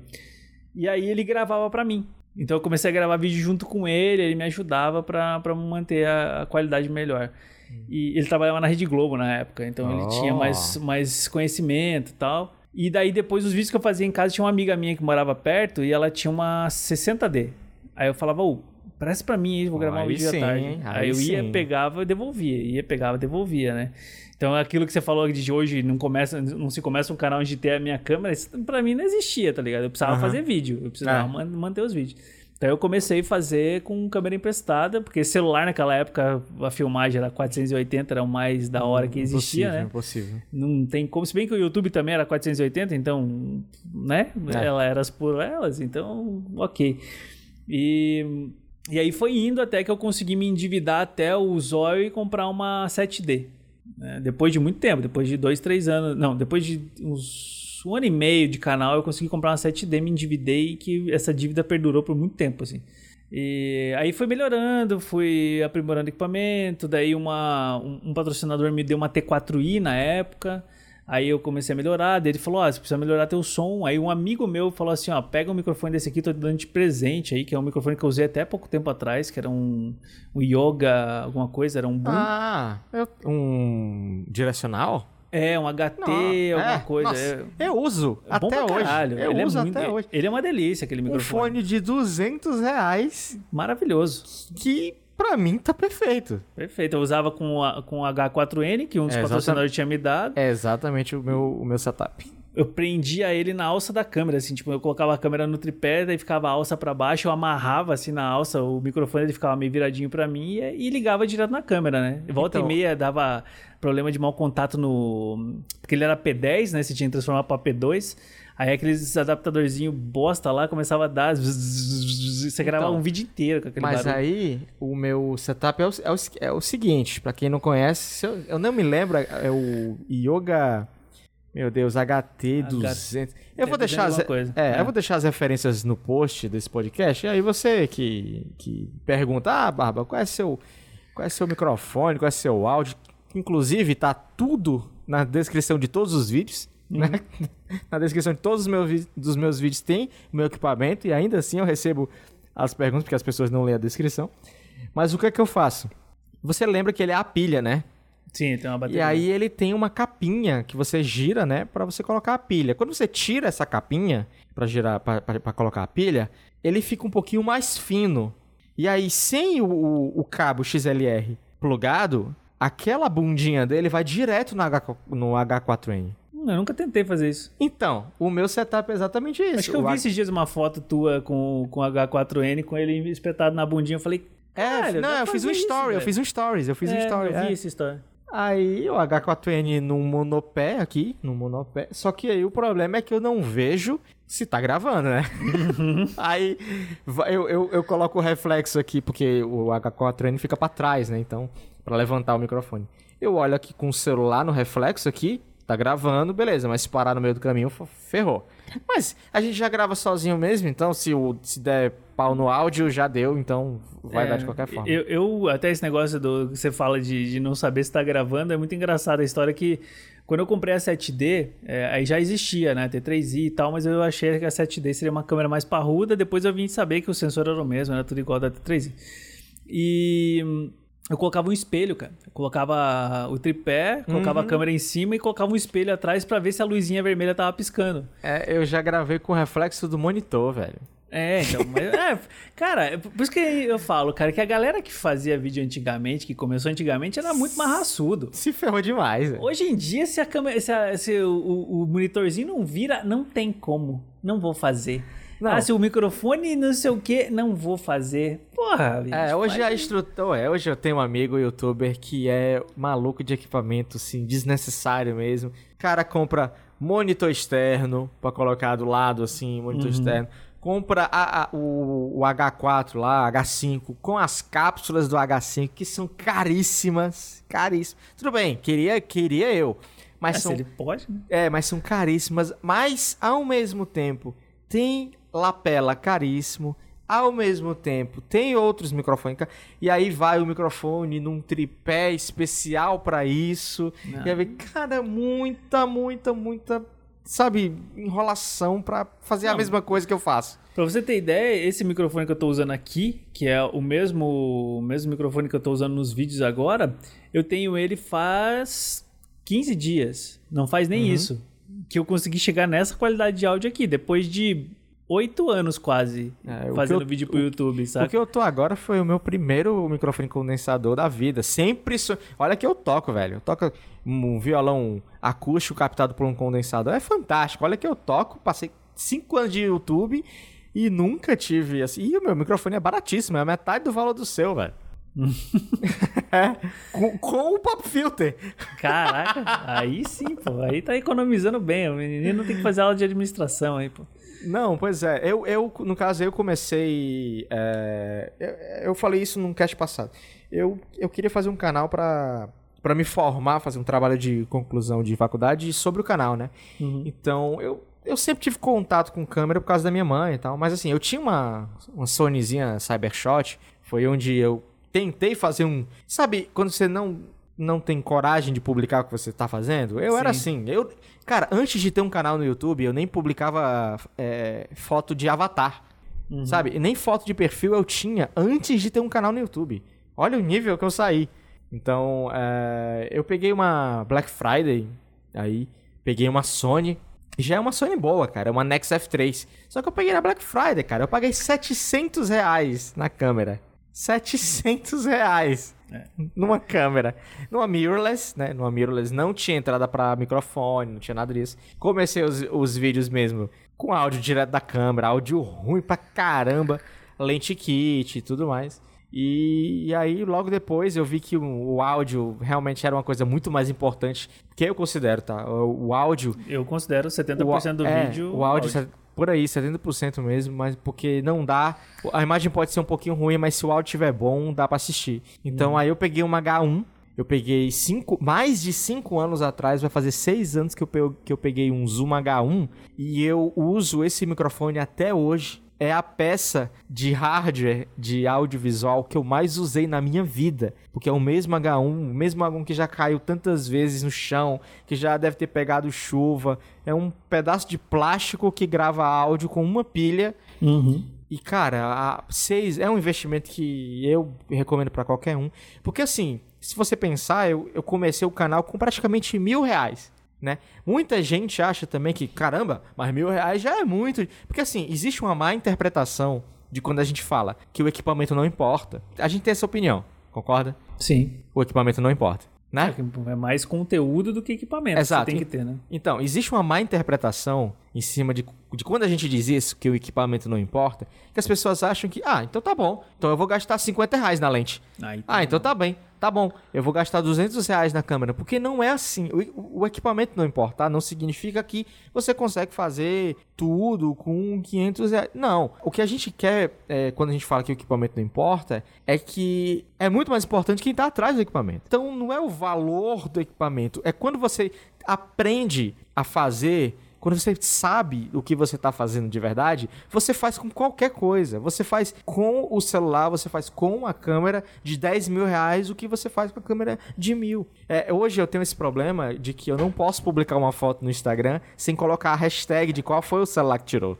E aí ele gravava para mim. Então eu comecei a gravar vídeo junto com ele, ele me ajudava para manter a, a, qualidade melhor. E ele trabalhava na Rede Globo na época, então oh. ele tinha mais, mais conhecimento e tal. E daí depois os vídeos que eu fazia em casa, tinha uma amiga minha que morava perto e ela tinha uma 60D. Aí eu falava, ô, presta pra mim aí, vou gravar aí um vídeo sim, à tarde. Aí, aí eu ia, sim. pegava e devolvia. Ia, pegava e devolvia, né? Então aquilo que você falou de hoje não começa, não se começa um canal onde ter a minha câmera, isso pra mim não existia, tá ligado? Eu precisava uhum. fazer vídeo, eu precisava é. manter os vídeos. Então eu comecei a fazer com câmera emprestada, porque celular naquela época, a filmagem era 480, era o mais da hora que existia, impossível, né? Impossível. Não tem como, se bem que o YouTube também era 480, então, né? É. Ela era por elas, então, ok. E, e aí foi indo até que eu consegui me endividar até o zóio e comprar uma 7D. Né? Depois de muito tempo, depois de dois, três anos. Não, depois de uns um ano e meio de canal, eu consegui comprar uma 7D, me endividei e que essa dívida perdurou por muito tempo, assim. E aí foi melhorando, fui aprimorando equipamento, daí uma, um, um patrocinador me deu uma T4i na época, Aí eu comecei a melhorar, daí ele falou, ó, oh, você precisa melhorar teu som. Aí um amigo meu falou assim, ó, pega um microfone desse aqui, tô te dando de presente aí, que é um microfone que eu usei até pouco tempo atrás, que era um, um Yoga, alguma coisa, era um boom. Ah, um direcional? É, um HT, Não, alguma é, coisa. Nossa, é, eu uso é até hoje. Eu ele é uso é muito, até hoje. Ele é uma delícia, aquele microfone. Um fone de 200 reais. Maravilhoso. Que Pra mim tá perfeito. Perfeito. Eu usava com, a, com H4N, que um dos é, patrocinadores tinha me dado. É exatamente o meu, o meu setup. Eu prendia ele na alça da câmera, assim, tipo, eu colocava a câmera no tripé, daí ficava a alça para baixo, eu amarrava assim na alça, o microfone ele ficava meio viradinho para mim e, e, ligava direto na câmera, né? Volta então... e meia dava problema de mau contato no. Porque ele era P10, né? Você tinha que transformar pra P2. Aí aqueles adaptadorzinho bosta lá começava a dar. Você gravava então, um vídeo inteiro com aquele Mas barulho. aí, o meu setup é o, é o, é o seguinte: para quem não conhece, eu, eu, não me lembro, é o Yoga. Meu Deus, HT 200. Eu vou deixar as, é, é, eu vou deixar as referências no post desse podcast. E aí você que, que pergunta: "Ah, Barba, qual é seu qual é seu microfone, qual é seu áudio?" Inclusive tá tudo na descrição de todos os vídeos. Né? Na descrição de todos os meus, dos meus vídeos tem o meu equipamento e ainda assim eu recebo as perguntas porque as pessoas não lêem a descrição. Mas o que é que eu faço? Você lembra que ele é a pilha, né? Sim, tem uma bateria. E aí ele tem uma capinha que você gira, né, para você colocar a pilha. Quando você tira essa capinha para girar, para colocar a pilha, ele fica um pouquinho mais fino. E aí sem o, o, o cabo XLR plugado, aquela bundinha dele vai direto no, H, no H4N. Eu nunca tentei fazer isso. Então, o meu setup é exatamente isso. Acho que eu o vi H... esses dias uma foto tua com, com H4N, com ele espetado na bundinha. Eu falei, é, não, eu fiz um story, isso, eu fiz um stories, eu fiz é, um story. Eu vi é. esse story. Aí o H4N no monopé aqui, no monopé. Só que aí o problema é que eu não vejo se tá gravando, né? aí eu, eu, eu, coloco o reflexo aqui, porque o H4N fica para trás, né? Então, para levantar o microfone. Eu olho aqui com o celular no reflexo aqui, Tá gravando, beleza, mas se parar no meio do caminho, ferrou. Mas a gente já grava sozinho mesmo, então se, o, se der pau no áudio, já deu, então vai é, dar de qualquer forma. Eu, eu, até esse negócio do que você fala de, de não saber se tá gravando, é muito engraçado a história que quando eu comprei a 7D, é, aí já existia, né, T3i e tal, mas eu achei que a 7D seria uma câmera mais parruda, depois eu vim saber que o sensor era o mesmo, era tudo igual da T3i. E eu colocava um espelho, cara. Eu colocava o tripé, colocava uhum. a câmera em cima e colocava um espelho atrás para ver se a luzinha vermelha tava piscando. É, eu já gravei com o reflexo do monitor, velho. É, então, mas, é, cara, é por isso que eu falo, cara, que a galera que fazia vídeo antigamente, que começou antigamente, era muito mais raçudo. Se ferrou demais, velho. Hoje em dia, se a câmera, se, a, se o, o monitorzinho não vira, não tem como. Não vou fazer. Não. Ah, se o microfone não sei o que, não vou fazer. Porra, bicho, É, hoje a instrutor, é, hoje eu tenho um amigo youtuber que é maluco de equipamento, assim, desnecessário mesmo. O cara compra monitor externo para colocar do lado, assim, monitor uhum. externo. Compra a, a, o, o H4 lá, H5, com as cápsulas do H5, que são caríssimas. Caríssimas. Tudo bem, queria, queria eu. Mas é, são, ele pode, né? É, mas são caríssimas. Mas, ao mesmo tempo, tem lapela caríssimo, ao mesmo tempo tem outros microfones. E aí vai o microfone num tripé especial para isso. Não. E aí, cara, muita, muita, muita, sabe, enrolação para fazer a Não. mesma coisa que eu faço. Pra você ter ideia, esse microfone que eu tô usando aqui, que é o mesmo, o mesmo microfone que eu tô usando nos vídeos agora, eu tenho ele faz 15 dias. Não faz nem Uhum. isso. Que eu consegui chegar nessa qualidade de áudio aqui, depois de 8 anos quase É, o fazendo eu- vídeo pro YouTube, O sabe? que eu tô agora foi o meu primeiro microfone condensador da vida. Sempre. So... Olha que eu toco, velho. Eu toco um violão acústico captado por um condensador. É fantástico. Olha que eu toco. Passei cinco anos de YouTube e nunca tive assim. E o meu microfone é baratíssimo. É a metade do valor do seu, velho. é, com, com o pop filter. Caraca, aí sim, pô. Aí tá economizando bem. O menino tem que fazer aula de administração aí, pô. Não, pois é. Eu, eu no caso, eu comecei. é, eu, eu falei isso num cast passado. Eu, eu queria fazer um canal pra, pra me formar, fazer um trabalho de conclusão de faculdade sobre o canal, né? Então, eu, eu sempre tive contato com câmera por causa da minha mãe e tal. Mas assim, eu tinha uma, uma Sonyzinha Cybershot. Foi onde eu tentei fazer um. Sabe, quando você não. Não tem coragem de publicar o que você tá fazendo? Eu era assim. Eu, cara, antes de ter um canal no YouTube, eu nem publicava é, foto de avatar. Sabe? E nem foto de perfil eu tinha antes de ter um canal no YouTube. Olha o nível que eu saí. Então, é, eu peguei uma Black Friday, aí peguei uma Sony. Já é uma Sony boa, cara. É uma Nex F3. Só que eu peguei na Black Friday, cara. Eu paguei 700 reais na câmera. 700 reais. Numa câmera. Numa mirrorless, né? Numa mirrorless não tinha entrada pra microfone, não tinha nada disso. Comecei os, os vídeos mesmo com áudio direto da câmera, áudio ruim pra caramba, lente kit e tudo mais. E, e aí, logo depois, eu vi que o, o áudio realmente era uma coisa muito mais importante, que eu considero, tá? O, o áudio Eu considero 70% do o, é, vídeo. O áudio, set- por aí, 70% mesmo, mas porque não dá. A imagem pode ser um pouquinho ruim, mas se o áudio estiver bom, dá pra assistir. Então aí eu peguei uma H1. Eu peguei cinco, mais de 5 anos atrás, vai fazer 6 anos que eu, que eu peguei um Zoom H1 e eu uso esse microfone até hoje. É a peça de hardware de audiovisual que eu mais usei na minha vida. Porque é o mesmo H1, o mesmo H1 que já caiu tantas vezes no chão, que já deve ter pegado chuva. É um pedaço de plástico que grava áudio com uma pilha. Uhum. E, cara, seis é um investimento que eu recomendo pra qualquer um. Porque, assim, se você pensar, eu, eu comecei o canal com praticamente mil reais. Né? Muita gente acha também que, caramba, mas mil reais já é muito. Porque, assim, existe uma má interpretação de quando a gente fala que o equipamento não importa. A gente tem essa opinião, concorda? Sim. O equipamento não importa, né? É mais conteúdo do que equipamento Exato. que tem que ter, né? Então, existe uma má interpretação em cima de, de quando a gente diz isso, que o equipamento não importa, que as pessoas acham que, ah, então tá bom, então eu vou gastar 50 reais na lente. Aí, Ah, então tá bem, tá bom, eu vou gastar 200 reais na câmera, porque não é assim, o, o equipamento não importar não significa que você consegue fazer tudo com 500 reais. Não, o que a gente quer, é, quando a gente fala que o equipamento não importa, é que é muito mais importante quem tá atrás do equipamento. Então não é o valor do equipamento, é quando você aprende a fazer quando você sabe o que você está fazendo de verdade, você faz com qualquer coisa. Você faz com o celular, você faz com a câmera de 10 mil reais o que você faz com a câmera de mil. É, hoje eu tenho esse problema de que eu não posso publicar uma foto no Instagram sem colocar a hashtag de qual foi o celular que tirou.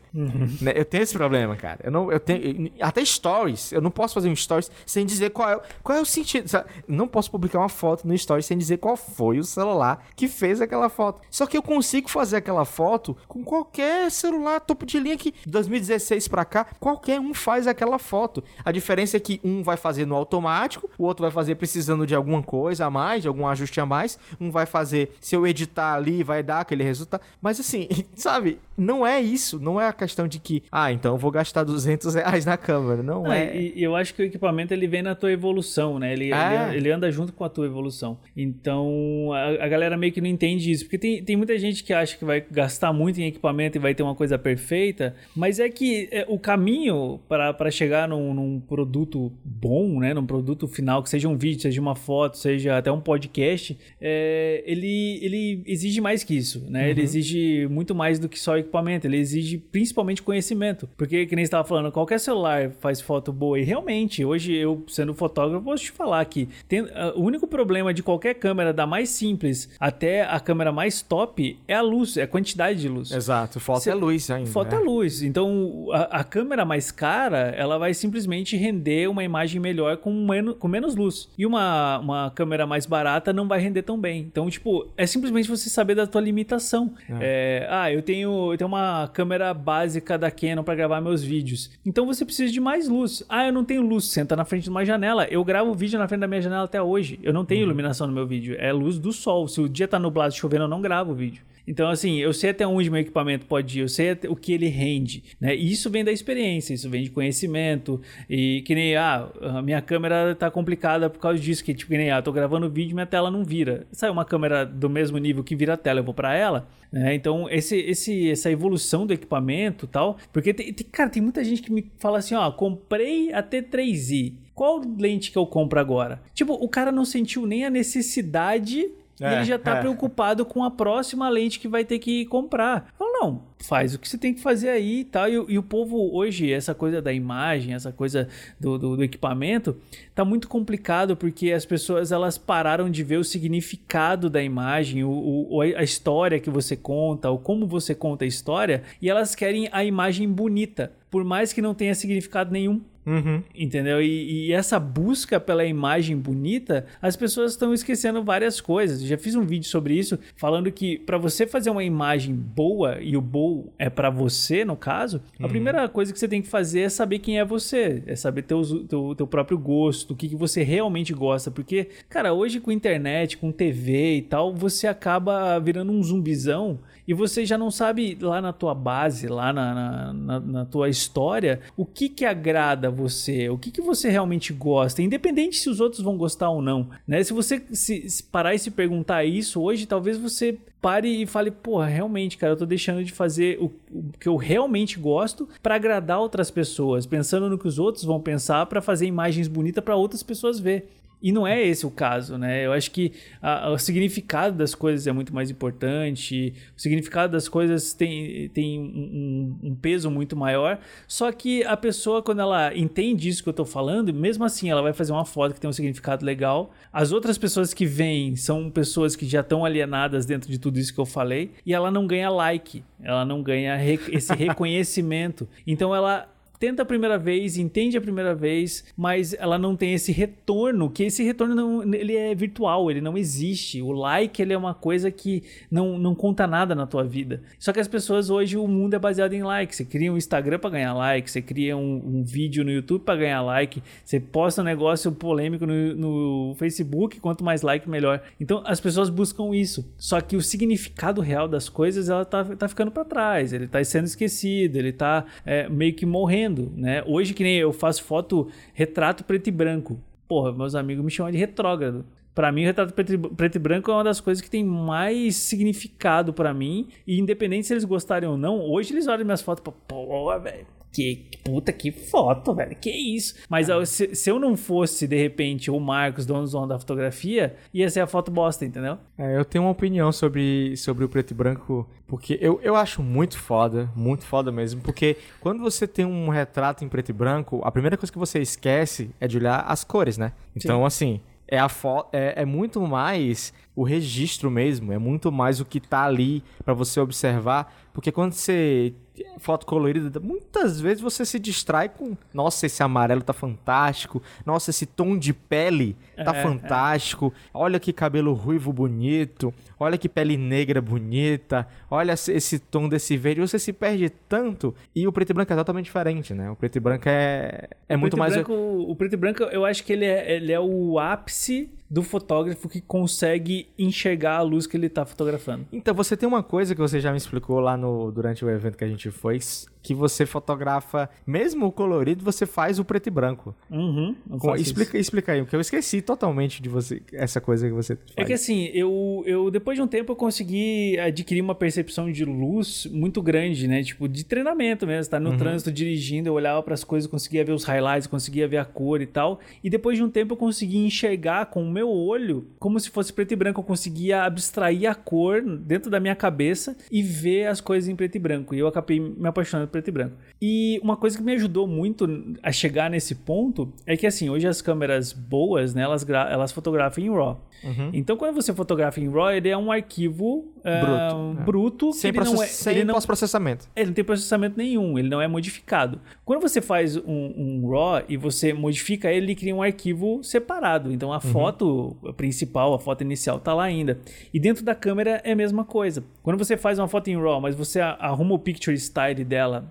Né? Eu tenho esse problema, cara. Eu não, eu tenho, até stories, eu não posso fazer um stories sem dizer qual é, qual é o sentido. sabe? Não posso publicar uma foto no stories sem dizer qual foi o celular que fez aquela foto. Só que eu consigo fazer aquela foto com qualquer celular topo de linha que de 2016 pra cá, qualquer um faz aquela foto. A diferença é que um vai fazer no automático, o outro vai fazer precisando de alguma coisa a mais, de algum ajuste a mais, um vai fazer se eu editar ali vai dar aquele resultado. Mas assim, sabe, não é isso, não é a questão de que, ah, então eu vou gastar 200 reais na câmera, não é. e, eu acho que o equipamento ele vem na tua evolução, né? Ele, É. ele, ele anda junto com a tua evolução. Então a, a galera meio que não entende isso. Porque tem, tem muita gente que acha que vai gastar gastar muito em equipamento e vai ter uma coisa perfeita, mas é que é, o caminho para chegar num, num, produto bom, né, num produto final, que seja um vídeo, seja uma foto, seja até um podcast, é, ele, ele exige mais que isso, né? Uhum. Ele exige muito mais do que só equipamento, ele exige principalmente conhecimento, porque que nem estava falando, qualquer celular faz foto boa e realmente hoje eu sendo fotógrafo posso te falar que tem, uh, o único problema de qualquer câmera da mais simples até a câmera mais top é a luz, é a quantidade de luz. Exato, foto é luz ainda. Foto é, é luz. Então, a, a, câmera mais cara, ela vai simplesmente render uma imagem melhor com, menos, com menos luz. E uma, uma câmera mais barata não vai render tão bem. Então, tipo, é simplesmente você saber da tua limitação. É. É, ah, eu tenho, eu tenho uma câmera básica da Canon para gravar meus vídeos. Então, você precisa de mais luz. Ah, eu não tenho luz. Senta na frente de uma janela. Eu gravo vídeo na frente da minha janela até hoje. Eu não tenho uhum. iluminação no meu vídeo. É luz do sol. Se o dia tá nublado chovendo, eu não gravo o vídeo. Então, assim, eu sei até onde meu equipamento pode ir, eu sei o que ele rende, né? E isso vem da experiência, isso vem de conhecimento. E que nem, ah, a minha câmera tá complicada por causa disso, que tipo, que nem, ah, tô gravando vídeo minha tela não vira. Sai uma câmera do mesmo nível que vira a tela, eu vou para ela, né? Então, esse, esse, essa evolução do equipamento tal, porque, tem, tem, cara, tem muita gente que me fala assim, ó, comprei a T3i, qual lente que eu compro agora? Tipo, o cara não sentiu nem a necessidade é, e ele já tá é. preocupado com a próxima lente que vai ter que comprar. Fala, não, faz o que você tem que fazer aí e tal. E, e, o povo hoje, essa coisa da imagem, essa coisa do, do, do, equipamento, tá muito complicado porque as pessoas elas pararam de ver o significado da imagem, o, o, a história que você conta, ou como você conta a história, e elas querem a imagem bonita, por mais que não tenha significado nenhum. Uhum. Entendeu? E, e, essa busca pela imagem bonita, as pessoas estão esquecendo várias coisas. Eu já fiz um vídeo sobre isso, falando que para você fazer uma imagem boa, e o bom é para você, no caso, uhum. a primeira coisa que você tem que fazer é saber quem é você, é saber teu, teu, teu próprio gosto, o que, que você realmente gosta. Porque, cara, hoje com internet, com TV e tal, você acaba virando um zumbizão e você já não sabe lá na tua base, lá na, na, na, na tua história, o que que agrada você, o que que você realmente gosta, independente se os outros vão gostar ou não, né? Se você se, se parar e se perguntar isso hoje, talvez você pare e fale, porra, realmente, cara, eu tô deixando de fazer o, o que eu realmente gosto para agradar outras pessoas, pensando no que os outros vão pensar para fazer imagens bonitas para outras pessoas ver. E não é esse o caso, né? Eu acho que a, o significado das coisas é muito mais importante, o significado das coisas tem, tem um, um, peso muito maior. Só que a pessoa, quando ela entende isso que eu estou falando, mesmo assim ela vai fazer uma foto que tem um significado legal. As outras pessoas que vêm são pessoas que já estão alienadas dentro de tudo isso que eu falei, e ela não ganha like, ela não ganha esse reconhecimento. Então ela tenta a primeira vez, entende a primeira vez, mas ela não tem esse retorno, que esse retorno não, ele é virtual, ele não existe. O like ele é uma coisa que não, não conta nada na tua vida. Só que as pessoas hoje o mundo é baseado em like. Você cria um Instagram para ganhar like, você cria um, um vídeo no YouTube para ganhar like, você posta um negócio polêmico no, no Facebook, quanto mais like melhor. Então as pessoas buscam isso. Só que o significado real das coisas ela tá, tá ficando para trás, ele tá sendo esquecido, ele tá é, meio que morrendo né? Hoje que nem eu faço foto retrato preto e branco. Porra, meus amigos me chamam de retrógrado. Para mim, o retrato preto e, branco é uma das coisas que tem mais significado para mim. E independente se eles gostarem ou não, hoje eles olham minhas fotos e pô, velho, que puta que foto, velho. Que isso? Mas ah. se, se, eu não fosse, de repente, o Marcos, dono da fotografia, ia ser a foto bosta, entendeu? É, eu tenho uma opinião sobre, sobre o preto e branco, porque eu, eu acho muito foda, muito foda mesmo, porque quando você tem um retrato em preto e branco, a primeira coisa que você esquece é de olhar as cores, né? Então, Sim. assim, é, a é, é muito mais o registro mesmo, é muito mais o que tá ali para você observar, porque quando você foto colorida, muitas vezes você se distrai com, nossa, esse amarelo tá fantástico, nossa, esse tom de pele tá é, é. fantástico, é. olha que cabelo ruivo bonito, olha que pele negra bonita, olha esse tom desse verde, você se perde tanto, e o preto e branco é totalmente diferente, né? O preto e branco é, é muito mais... Branco, o preto e branco, eu acho que ele é, ele é o ápice do fotógrafo que consegue enxergar a luz que ele está fotografando. Então, você tem uma coisa que você já me explicou lá no, durante o evento que a gente foi, que você fotografa, mesmo o colorido, você faz o preto e branco. Uhum, Com- explica, explica aí, porque eu esqueci totalmente de você, essa coisa que você faz. É que assim, eu, eu depois de um tempo eu consegui adquirir uma percepção de luz muito grande, né? Tipo, de treinamento mesmo, tá no Uhum. trânsito dirigindo, eu olhava para as coisas, conseguia ver os highlights, conseguia ver a cor e tal. E depois de um tempo eu consegui enxergar com o meu olho, como se fosse preto e branco, eu conseguia abstrair a cor dentro da minha cabeça e ver as coisas em preto e branco. E eu acabei me apaixonando preto e branco. E uma coisa que me ajudou muito a chegar nesse ponto é que assim, hoje as câmeras boas, né, elas, elas fotografam em RAW. Uhum. Então, quando você fotografa em RAW, ele é um arquivo Bruto, é. bruto que Sem, ele não, é, process... sem não, pós-processamento. ele não tem processamento nenhum, ele não é modificado. Quando você faz um, um RAW e você modifica ele, ele cria um arquivo separado. Então, Uhum. a foto principal, a foto inicial, tá lá ainda. E dentro da câmera é a mesma coisa. Quando você faz uma foto em RAW, mas você arruma o picture style dela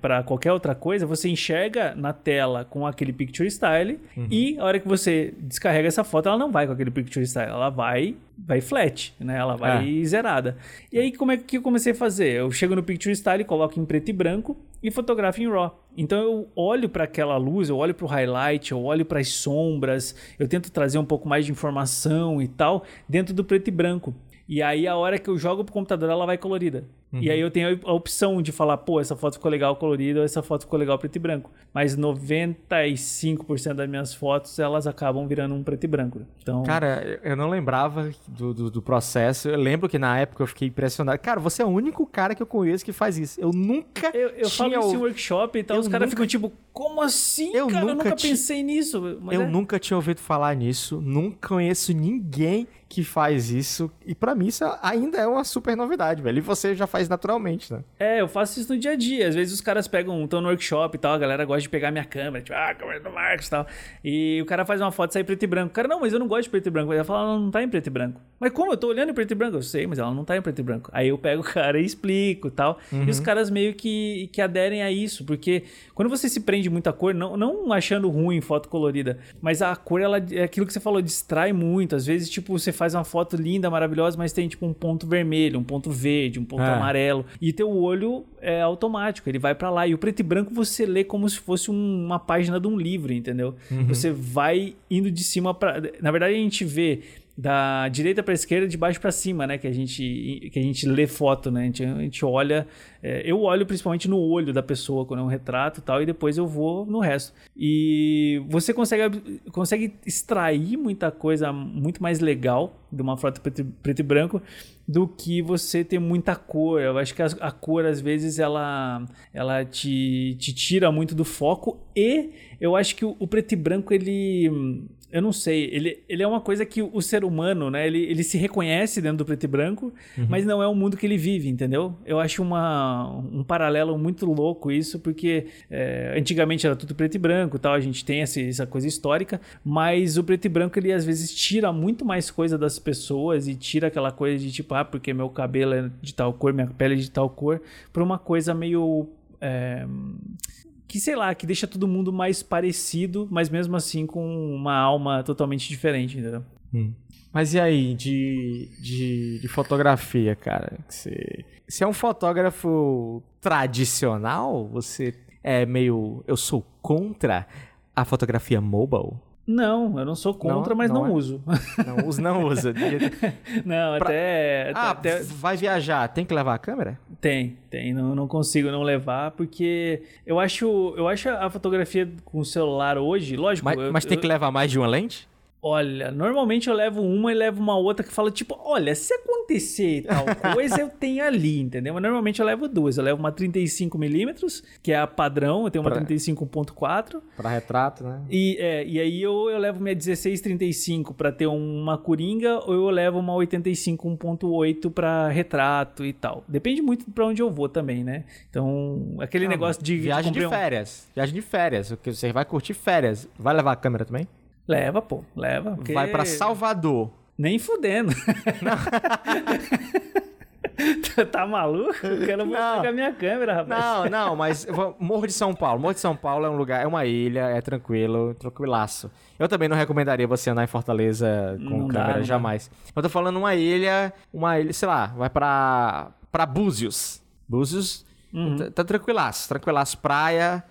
para qualquer outra coisa, você enxerga na tela com aquele picture style Uhum. e a hora que você descarrega essa foto, ela não vai com aquele picture style, ela vai vai flat, né? Ela vai zerada. E aí como é que eu comecei a fazer? Eu chego no picture style, coloco em preto e branco e fotografo em RAW. Então eu olho para aquela luz, eu olho para o highlight, eu olho para as sombras, eu tento trazer um pouco mais de informação e tal dentro do preto e branco. E aí a hora que eu jogo pro computador, ela vai colorida. E aí eu tenho a opção de falar, pô, essa foto ficou legal colorida ou essa foto ficou legal preto e branco. Mas 95% das minhas fotos, elas acabam virando um preto e branco. Então, Cara, eu- eu não lembrava do, do, do processo. Eu lembro que na época eu fiquei impressionado. Cara, você é o único cara que eu conheço que faz isso. Eu nunca eu, eu falo tinha isso em workshop e tal, Eu os caras nunca- ficam tipo, como assim, Eu cara? eu nunca nunca ti- pensei nisso. Mas Eu é- nunca tinha ouvido falar nisso, nunca conheço ninguém que faz isso. E pra mim isso ainda é uma super novidade, velho. E você já faz naturalmente, né? É, eu faço isso no dia a dia. Às vezes os caras pegam, estão no workshop e tal, a galera gosta de pegar minha câmera, tipo, ah, a câmera do Marcos e tal. E o cara faz uma foto e sai preto e branco. Cara, não, mas eu não gosto de preto e branco. Fala, ela não tá em preto e branco. Mas como? Eu tô olhando em preto e branco. Eu sei, mas ela não tá em preto e branco. Aí eu pego o cara e explico e tal. E os caras meio que, que aderem a isso, porque quando você se prende muito à cor, não, não achando ruim foto colorida, mas a cor, ela é aquilo que você falou, distrai muito. Às vezes, tipo, você faz uma foto linda, maravilhosa, mas tem, tipo, um ponto vermelho, um ponto verde, um ponto É. amarelo. E teu olho é automático, ele vai pra lá. E o preto e branco você lê como se fosse um- uma página de um livro, entendeu? Você vai indo de cima pra. Na verdade, a gente vê da direita para esquerda, de baixo para cima, né? Que a gente que a gente lê foto, né? A gente, a gente olha, é, eu olho principalmente no olho da pessoa quando é um retrato, e tal, e depois eu vou no resto. E você consegue consegue extrair muita coisa muito mais legal de uma foto preto, e- preto e branco do que você ter muita cor. Eu acho que a, a cor às vezes ela ela te, te tira muito do foco e eu acho que o, o preto e branco ele eu não sei, ele, ele é uma coisa que o ser humano, né, ele, ele se reconhece dentro do preto e branco, mas não é o mundo que ele vive, entendeu? Eu acho uma, um paralelo muito louco isso, porque é, antigamente era tudo preto e branco tal, a gente tem essa, essa coisa histórica, mas o preto e branco ele às vezes tira muito mais coisa das pessoas e tira aquela coisa de tipo, ah, porque meu cabelo é de tal cor, minha pele é de tal cor, pra uma coisa meio... é, que sei lá, que deixa todo mundo mais parecido, mas mesmo assim com uma alma totalmente diferente, entendeu? Mas e aí, de, de, de fotografia, cara? Você, você é um fotógrafo tradicional? Você é meio. Eu sou contra a fotografia mobile? Não, eu não sou contra, Não, mas não não, é? uso. Não, os não usa. não, Pra- até, Ah, até vai viajar, tem que levar a câmera? tem, tem, não, não consigo não levar porque eu acho, eu acho a fotografia com o celular hoje, lógico, Mas, eu- mas tem eu- que levar mais de uma lente? Olha, normalmente eu levo uma e levo uma outra que fala, tipo, olha, se acontecer tal coisa, eu tenho ali, entendeu? Mas normalmente eu levo duas. Eu levo uma 35mm, que é a padrão, eu tenho uma Pra- 35.4. Pra retrato, né? E, é, e aí eu, eu levo minha 1635 pra ter uma coringa, ou eu levo uma 85 1.8 pra retrato e tal. Depende muito pra onde eu vou também, né? Então, aquele Não, negócio de. Viagem de um- férias. Viagem de férias. Você vai curtir férias. Vai levar a câmera também? Leva, pô, leva. porque- Vai pra Salvador. Nem fudendo. Tá- maluco? Eu quero mostrar Não. com a minha câmera, rapaz. Não, não, mas Morro de São Paulo. Morro de São Paulo é um lugar, é uma ilha, é tranquilo, tranquilaço. Eu também não recomendaria você andar em Fortaleza com Não câmera, não dá. jamais. Eu tô falando uma ilha, uma ilha, sei lá, vai pra, pra Búzios. Búzios Uhum. Tá, tá tranquilaço, tranquilaço. Praia,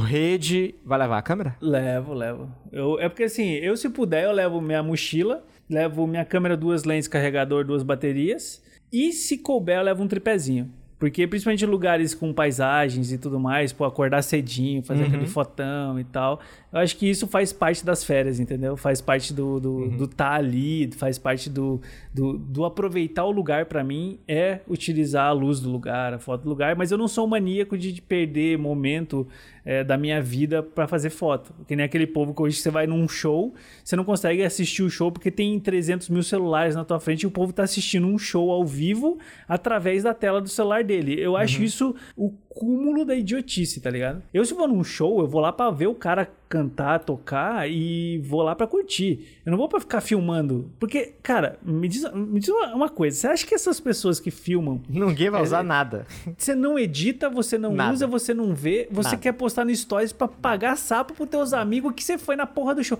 rede. Vai levar a câmera? Levo, levo. Eu, é porque assim, eu se puder, eu levo minha mochila, levo minha câmera, duas lentes, carregador, duas baterias. E se couber, eu levo um tripézinho. Porque principalmente em lugares com paisagens e tudo mais, pô, acordar cedinho, fazer Uhum. aquele fotão e tal. Eu acho que isso faz parte das férias, entendeu? Faz parte do do, Uhum. do tá ali, faz parte do, do, do aproveitar o lugar pra mim é utilizar a luz do lugar, a foto do lugar, mas eu não sou um maníaco de perder momento é, da minha vida pra fazer foto. Que nem aquele povo que hoje você vai num show, você não consegue assistir o show porque tem 300 mil celulares na tua frente e o povo tá assistindo um show ao vivo através da tela do celular dele. Eu acho isso o cúmulo da idiotice, tá ligado? Eu se vou num show, eu vou lá pra ver o cara cantar, tocar e vou lá pra curtir. Eu não vou pra ficar filmando. Porque, cara, me diz, me diz uma uma coisa. Você acha que essas pessoas que filmam Ninguém vai É, usar nada. você não edita, você não Nada. usa, você não vê, você Nada. quer postar no stories pra pagar sapo pros teus amigos que você foi na porra do show.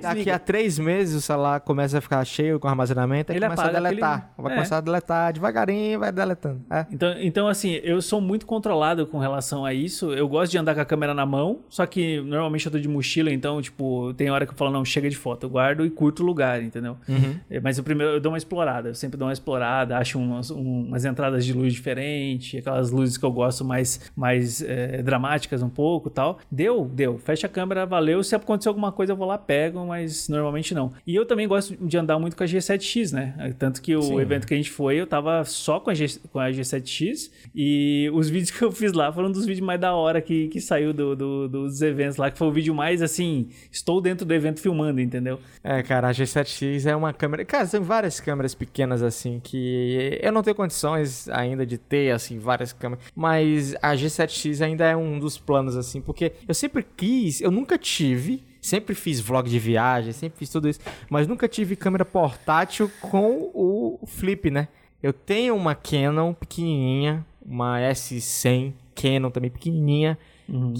Daqui liga. a três meses o celular começa a ficar cheio com armazenamento e Ele começa a deletar. aquele- Vai É. começar a deletar devagarinho, vai deletando. É. Então, então, assim, eu sou muito controlado com relação a isso. Eu gosto de andar com a câmera na mão, só que normalmente eu tô de mochila, então, tipo, tem hora que eu falo, não, chega de foto, eu guardo e curto o lugar, entendeu? Uhum. É, Mas o primeiro eu dou uma explorada, eu sempre dou uma explorada, acho umas, um- umas entradas de luz diferentes, aquelas luzes que eu gosto mais, mais é, dramáticas um pouco e tal. Deu, deu. Fecha a câmera, valeu. Se acontecer alguma coisa, eu vou lá, pego, mas normalmente não. E eu também gosto de andar muito com a G7X, né? Tanto que o Sim. evento que a gente foi, eu tava só com a, G, com a G7X e os vídeos que eu fiz lá foram um dos vídeos mais da hora que, que saiu do, do- dos eventos lá, que foi o vídeo mais assim, estou dentro do evento filmando, entendeu? É, cara, a G7X é uma câmera. Cara, tem várias câmeras pequenas assim que eu não tenho condições ainda de ter assim várias câmeras, mas a G7X ainda é um dos planos assim, porque eu sempre quis, eu nunca tive Sempre fiz vlog de viagem, sempre fiz tudo isso, mas nunca tive câmera portátil com o flip, né? Eu tenho uma Canon pequenininha, uma S100 Canon também pequenininha,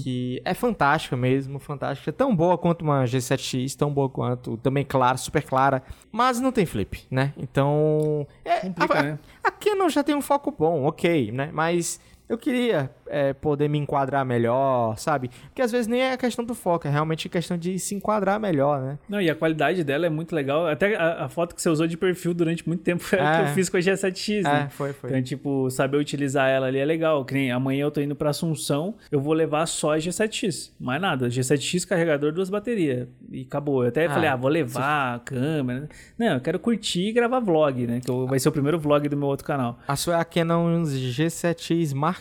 que é fantástica mesmo, fantástica. Tão boa quanto uma G7X, tão boa quanto, também clara, super clara, mas não tem flip, né? Então, é, Complica, a, né? a Canon já tem um foco bom, ok, né? Mas eu queria é, poder me enquadrar melhor, sabe? Porque às vezes nem é questão do foco, é realmente questão de se enquadrar melhor, né? Não, e a qualidade dela é muito legal. Até a, a foto que você usou de perfil durante muito tempo foi a que É. eu fiz com a G7X, É, né? foi, foi. Então, tipo, saber utilizar ela ali é legal. Que nem amanhã eu tô indo pra Assunção, eu vou levar só a G7X. Mais nada. G7X, carregador, duas baterias. E acabou. Eu até Ah, falei, ah, vou levar a câmera. Não, eu quero curtir e gravar vlog, né? Que vai ser o primeiro vlog do meu outro canal. A sua é a Canon G7X Mark,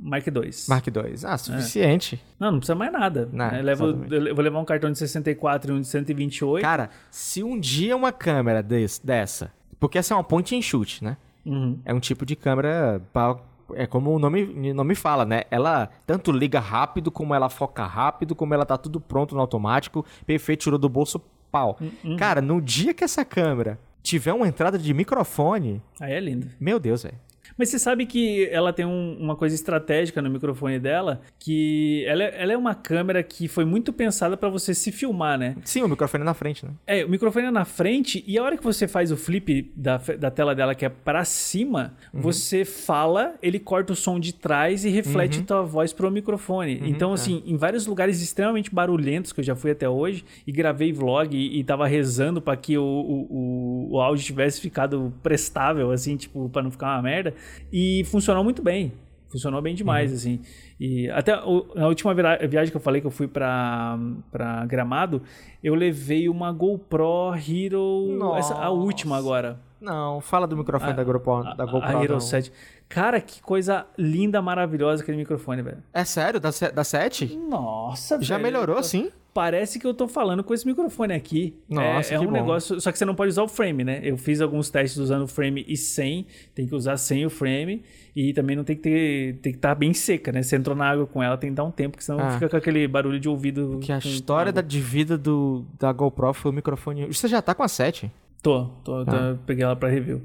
Mark II. Mark II. Ah, suficiente. Não, não precisa mais nada. Não, né? Eu levo- eu vou levar um cartão de 64 e um de 128. Cara, se um dia uma câmera desse, dessa, porque essa é uma point and shoot, né? Uhum. É um tipo de câmera pra- é como o nome, o nome fala, né? Ela tanto liga rápido, como ela foca rápido, como ela tá tudo pronto no automático, perfeito, tirou do bolso, pau. Cara, no dia que essa câmera tiver uma entrada de microfone, Aí é lindo. meu Deus, velho. Mas você sabe que ela tem um- uma coisa estratégica no microfone dela, que ela, é- ela é uma câmera que foi muito pensada pra você se filmar, né? Sim, o microfone é na frente, né? É, o microfone é na frente e a hora que você faz o flip da, da tela dela, que é pra cima, você fala, ele corta o som de trás e reflete tua voz pro microfone. então, assim, em vários lugares extremamente barulhentos que eu já fui até hoje e gravei vlog e, e tava rezando pra que o, o, o, o áudio tivesse ficado prestável, assim, tipo, pra não ficar uma merda. E funcionou muito bem. Funcionou bem demais, assim. E até o- na última viagem que eu falei que eu fui pra, pra Gramado, eu levei uma GoPro Hero. Essa, a última agora. Não, fala do microfone A- da GoPro, da GoPro a Hero não. 7. Cara, que coisa linda, maravilhosa aquele microfone, velho. É sério? Da, da 7? Nossa, Já velho. melhorou, sim? Parece que eu tô falando com esse microfone aqui. Nossa, é, é que um bom. negócio. Só que você não pode usar o frame, né? Eu fiz alguns testes usando o frame e sem. Tem que usar sem o frame. E também não tem que ter. Tem que estar bem seca, né? Você entrou na água com ela, tem que dar um tempo, porque senão Ah. fica com aquele barulho de ouvido. Que a história da, de vida do, da GoPro foi o microfone. Você já tá com a 7? Tô, tô, tô Ah. peguei ela pra review.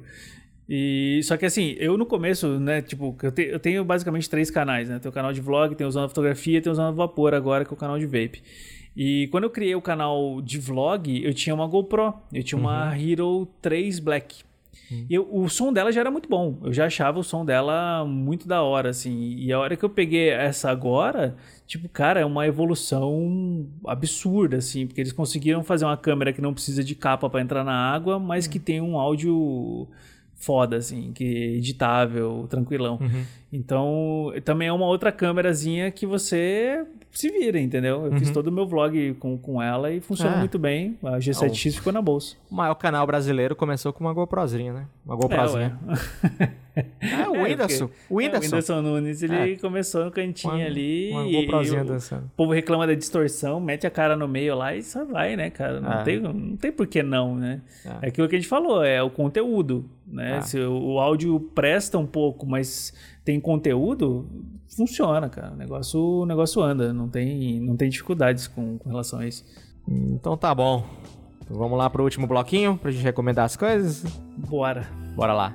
E só que assim, eu no começo, né, tipo, eu, te- eu tenho basicamente três canais, né? Tem o canal de vlog, tem o Zona Fotografia, tem o Zona Vapor agora, que é o canal de vape. E quando eu criei o canal de vlog, eu tinha uma GoPro, eu tinha uma Hero 3 Black. Hum. E eu, o som dela já era muito bom. Eu já achava o som dela muito da hora, assim. E a hora que eu peguei essa agora, tipo, cara, é uma evolução absurda, assim. Porque eles conseguiram fazer uma câmera que não precisa de capa para entrar na água, mas hum. que tem um áudio foda, assim, que editável, tranquilão. Uhum. Então, também é uma outra câmerazinha que você se vira, entendeu? Eu uhum. fiz todo o meu vlog com, com ela e funciona é. muito bem. A G7X ficou na bolsa. O maior canal brasileiro começou com uma GoProzinha, né? Uma GoProzinha. É, é o é, Whindersson. É, o Whindersson. o Whindersson Nunes, ele é. começou no cantinho uma, ali. Uma GoProzinha dançando. O povo reclama da distorção, mete a cara no meio lá e só vai, né, cara? Não, é. tem, não tem por que não, né? É. aquilo que a gente falou, é o conteúdo, né? Se o, o áudio presta um pouco, mas tem conteúdo, funciona, cara. O negócio, o negócio anda, não tem, não tem dificuldades com, com relação a isso. Então tá bom. Então vamos lá pro último bloquinho pra gente recomendar as coisas? Bora. Bora lá.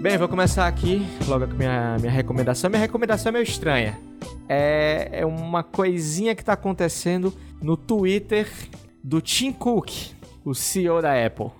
Bem, vou começar aqui logo com minha, minha recomendação. Minha recomendação é meio estranha. É, é uma coisinha que tá acontecendo no Twitter do Tim Cook, o CEO da Apple.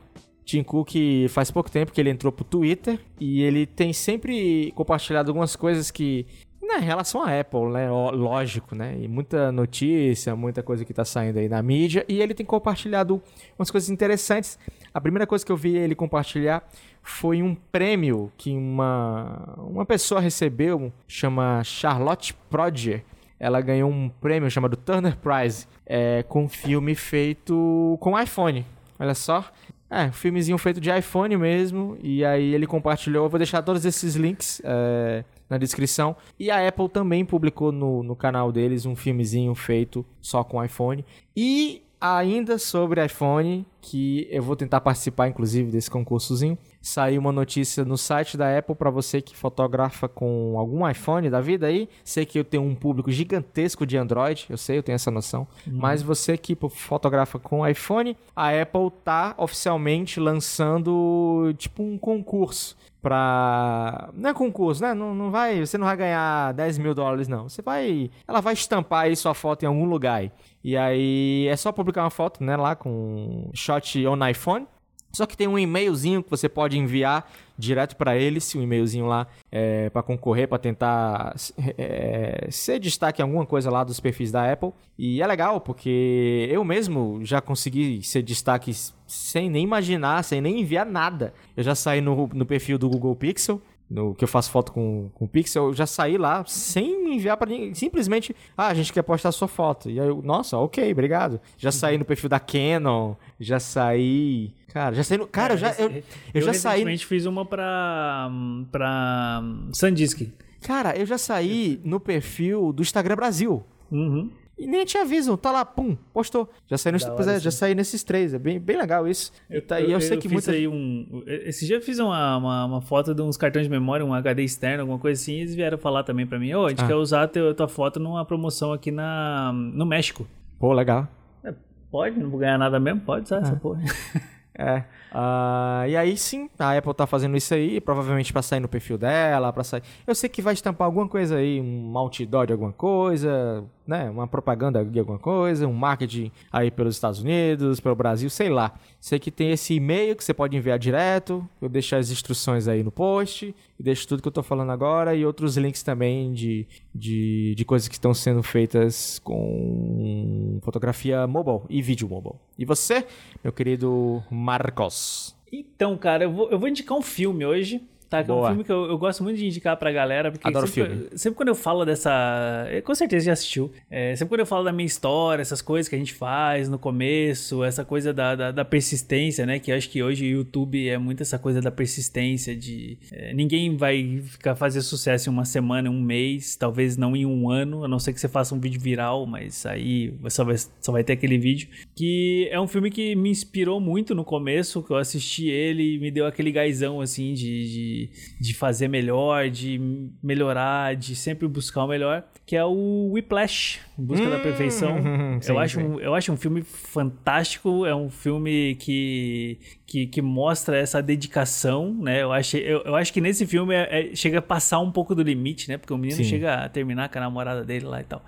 Tim Cook faz pouco tempo que ele entrou pro Twitter e ele tem sempre compartilhado algumas coisas que na relação à Apple, né? Lógico, né? E muita notícia, muita coisa que tá saindo aí na mídia. E ele tem compartilhado umas coisas interessantes. A primeira coisa que eu vi ele compartilhar foi um prêmio que uma, uma pessoa recebeu, chama Charlotte Prodier ela ganhou um prêmio chamado Turner Prize é, com um filme feito com iPhone. Olha só. É, um filmezinho feito de iPhone mesmo. E aí ele compartilhou. Eu vou deixar todos esses links é, na descrição. E a Apple também publicou no, no canal deles um filmezinho feito só com iPhone. E ainda sobre iPhone, que eu vou tentar participar inclusive desse concursozinho. Saiu uma notícia no site da Apple para você que fotografa com algum iPhone da vida aí. Sei que eu tenho um público gigantesco de Android, eu sei, eu tenho essa noção. Uhum. Mas você que fotografa com iPhone, a Apple tá oficialmente lançando tipo um concurso pra. Não é concurso, né? Não, não vai. Você não vai ganhar 10 mil dólares, não. Você vai. Ela vai estampar aí sua foto em algum lugar. Aí. E aí é só publicar uma foto, né? Lá com shot on iPhone. Só que tem um e-mailzinho que você pode enviar direto para eles, um e-mailzinho lá é, para concorrer, para tentar é, ser destaque em alguma coisa lá dos perfis da Apple. E é legal porque eu mesmo já consegui ser destaque sem nem imaginar, sem nem enviar nada. Eu já saí no, no perfil do Google Pixel no que eu faço foto com, com Pixel, eu já saí lá sem enviar para ninguém. Simplesmente, ah, a gente quer postar sua foto. E aí eu, nossa, ok, obrigado. Já saí no perfil da Canon, já saí. Cara, já saí no. Cara, é, eu já. Eu, eu, eu já saí. fiz uma pra. pra. Sandisk. Cara, eu já saí no perfil do Instagram Brasil. Uhum. E nem te avisam, tá lá, pum, postou. Já saí, no, hora, é, já saí nesses três, é bem, bem legal isso. Eu, tá, eu, eu, eu sei que muita... aí um. Esse dia eu fiz uma, uma, uma, foto de uns cartões de memória, um HD externo, alguma coisa assim, e eles vieram falar também pra mim, ô, oh, a gente ah. quer usar a tua, tua foto numa promoção aqui na, no México. Pô, legal. É, pode, não vou ganhar nada mesmo, pode, sabe, ah. essa porra. É. Uh, e aí sim, a Apple tá fazendo isso aí, provavelmente para sair no perfil dela, para sair. Eu sei que vai estampar alguma coisa aí, um outdoor de alguma coisa, né? Uma propaganda de alguma coisa, um marketing aí pelos Estados Unidos, pelo Brasil, sei lá. Sei que tem esse e-mail que você pode enviar direto. Eu deixo as instruções aí no post. Deixo tudo que eu tô falando agora e outros links também de, de, de coisas que estão sendo feitas com fotografia mobile e vídeo mobile. E você, meu querido Marcos? Então, cara, eu vou, eu vou indicar um filme hoje Tá, que é um filme que eu, eu, gosto muito de indicar pra galera, porque Adoro sempre, filme. sempre quando eu falo dessa. Eh, com certeza já assistiu. É, sempre quando eu falo da minha história, essas coisas que a gente faz no começo, essa coisa da, da, da persistência, né? Que eu acho que hoje o YouTube é muito essa coisa da persistência, de. É, ninguém vai ficar fazer sucesso em uma semana, em um mês, talvez não em um ano, a não ser que você faça um vídeo viral, mas aí só vai, só vai ter aquele vídeo. Que é um filme que me inspirou muito no começo, que eu assisti ele e me deu aquele gazão assim de, de de, de fazer melhor, de melhorar, de sempre buscar o melhor, que é o Whiplash, Em Busca da Perfeição. Hum, sim, eu, acho sim. um, eu acho um filme fantástico, é um filme que, que, que mostra essa dedicação, né? Eu acho, eu, eu acho que nesse filme é- é- chega a passar um pouco do limite, né? Porque o menino Sim. chega a terminar com a namorada dele lá e tal.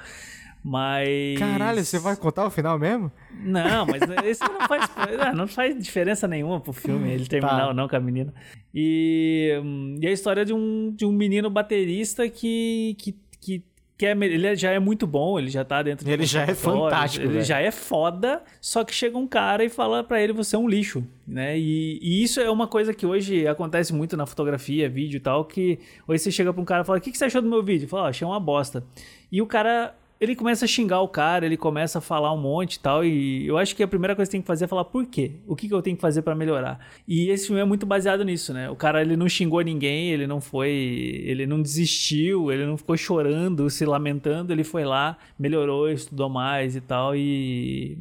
Mas. Caralho, você vai contar o final mesmo? Não, mas isso não faz, ah, não faz diferença nenhuma pro filme, ele terminar Tá. ou não com a menina. E, hum, e a história de um, de um menino baterista que, que, que, que é, ele já é muito bom, ele já tá dentro Ele já é fantástico, Ele velho. já é foda, só que chega um cara e fala pra ele, você é um lixo, né? E, e isso é uma coisa que hoje acontece muito na fotografia, vídeo e tal, que hoje você chega pra um cara e fala, o que, que você achou do meu vídeo? Fala, "Ah, achei uma bosta. E o cara ele começa a xingar o cara, ele começa a falar um monte e tal, e eu acho que a primeira coisa que tem que fazer é falar por quê? O que, que eu tenho que fazer pra melhorar? E esse filme é muito baseado nisso, né? O cara, ele não xingou ninguém, ele não foi, ele não desistiu, ele não ficou chorando, se lamentando, ele foi lá, melhorou, estudou mais e tal, e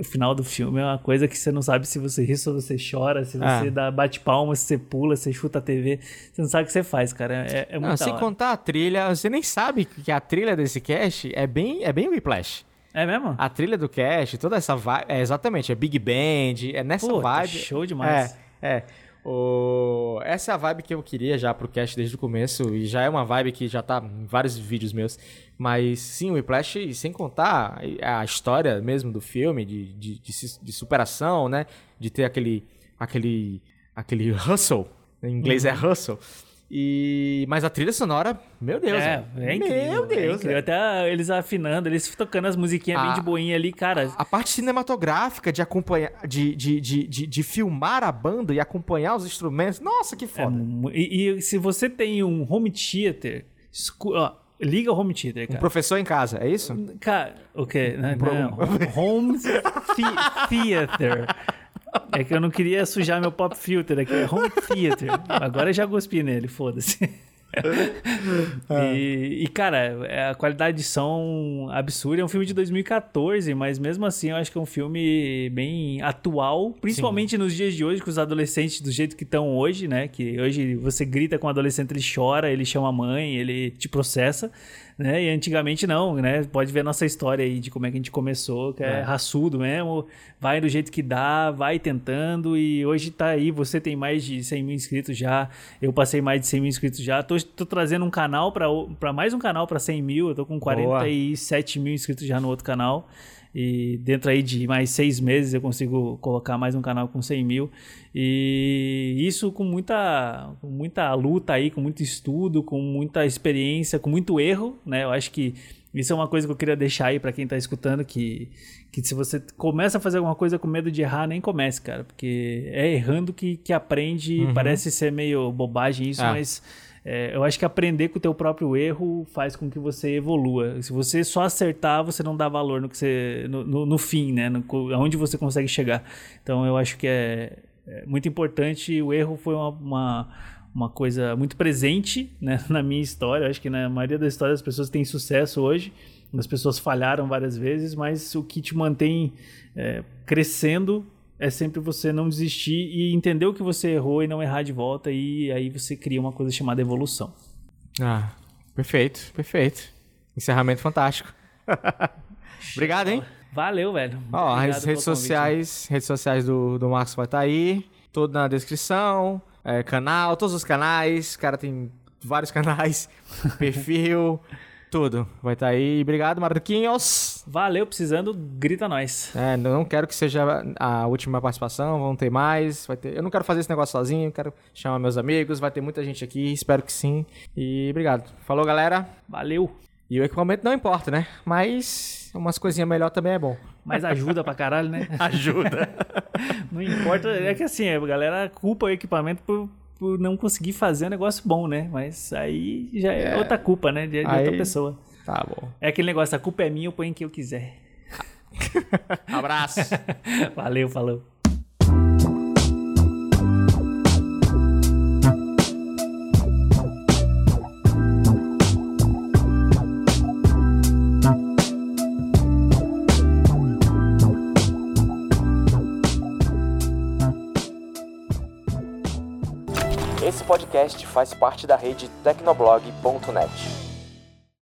o final do filme é uma coisa que você não sabe se você ri se você chora, se você dá bate palma, se você pula, se você chuta a TV, você não sabe o que você faz, cara, é, é muito sem hora. contar a trilha, você nem sabe que a trilha desse cast é bem, é bem Whiplash. É mesmo? A trilha do cast, toda essa vibe, é exatamente, é Big Band, é nessa Puta, vibe. show demais. É, é. O... Essa é a vibe que eu queria já pro cast desde o começo, e já é uma vibe que já tá em vários vídeos meus. Mas sim, o Whiplash, sem contar a história mesmo do filme, de, de, de, de superação, né? De ter aquele, aquele, aquele hustle, em inglês é hustle. E... Mas a trilha sonora, meu Deus, é, é incrível. Meu é Deus, velho. Até eles afinando, eles tocando as musiquinhas bem Ah. de boinha ali, cara. A parte cinematográfica de acompanhar, de, de, de, de, de filmar a banda e acompanhar os instrumentos, nossa, que é foda. mu- e, e se você tem um home theater, escu- ó, liga o home theater, Um cara. professor em casa, é isso? Cara, o quê? Pro- não, home theater. É que eu não queria sujar meu pop filter aqui. É home theater. Agora eu já cuspi nele, foda-se. E, e, cara, é, a qualidade de som absurda. É um filme de 2014, mas mesmo assim eu acho que é um filme bem atual, principalmente nos dias de hoje, com os adolescentes do jeito que estão hoje, né? Que hoje você grita com o adolescente, ele chora, ele chama a mãe, ele te processa, né? E antigamente não, né? Pode ver a nossa história aí de como é que a gente começou, que é, É. raçudo mesmo, vai do jeito que dá, vai tentando e hoje tá aí, você tem mais de 100 mil inscritos já, eu passei mais de 100 mil inscritos já, tô, tô trazendo um canal pra mais um canal pra 100 mil, eu tô com 47 mil inscritos já no outro canal. E dentro aí de mais seis meses eu consigo colocar mais um canal com 100 mil. E isso com muita, com muita luta aí, com muito estudo, com muita experiência, com muito erro, né? Eu acho que isso é uma coisa que eu queria deixar aí pra quem tá escutando, que, que se você começa a fazer alguma coisa com medo de errar, nem comece, cara. Porque é errando que, que aprende, parece ser meio bobagem isso, Ah. mas... É, eu acho que aprender com o teu próprio erro faz com que você evolua. Se você só acertar, você não dá valor no que você no, no, no fim, né? No, aonde você consegue chegar. Então eu acho que é, é muito importante. O erro foi uma, uma, uma coisa muito presente né, na minha história. Acho que na maioria das histórias as pessoas têm sucesso hoje. As pessoas falharam várias vezes, mas o que te mantém é, crescendo é sempre você não desistir e entender o que você errou e não errar de volta e aí você cria uma coisa chamada evolução. Ah, perfeito, perfeito. Encerramento fantástico. Obrigado, hein? Valeu, velho. Ó, as redes convite. sociais, redes sociais do, do Marcos vai estar aí, tudo na descrição, é, canal, todos os canais, o cara tem vários canais, perfil, tudo vai estar aí. Obrigado, Marquinhos. Valeu, precisando, grita nós. É, não quero que seja a última participação, vão ter mais, vai ter... Eu não quero fazer esse negócio sozinho, quero chamar meus amigos, vai ter muita gente aqui, espero que sim. E obrigado. Falou, galera. Valeu. E o equipamento não importa, né? Mas umas coisinhas melhor também é bom. Mas ajuda pra caralho, né? Ajuda. Não importa. É que assim, a galera culpa o equipamento por, por não conseguir fazer um negócio bom, né? Mas aí já é, É. outra culpa, né? De, de Aí- outra pessoa. tá bom. É aquele negócio, a culpa é minha, eu ponho em quem eu quiser. Abraço. Valeu, falou. Esse podcast faz parte da rede tecnoblog.net.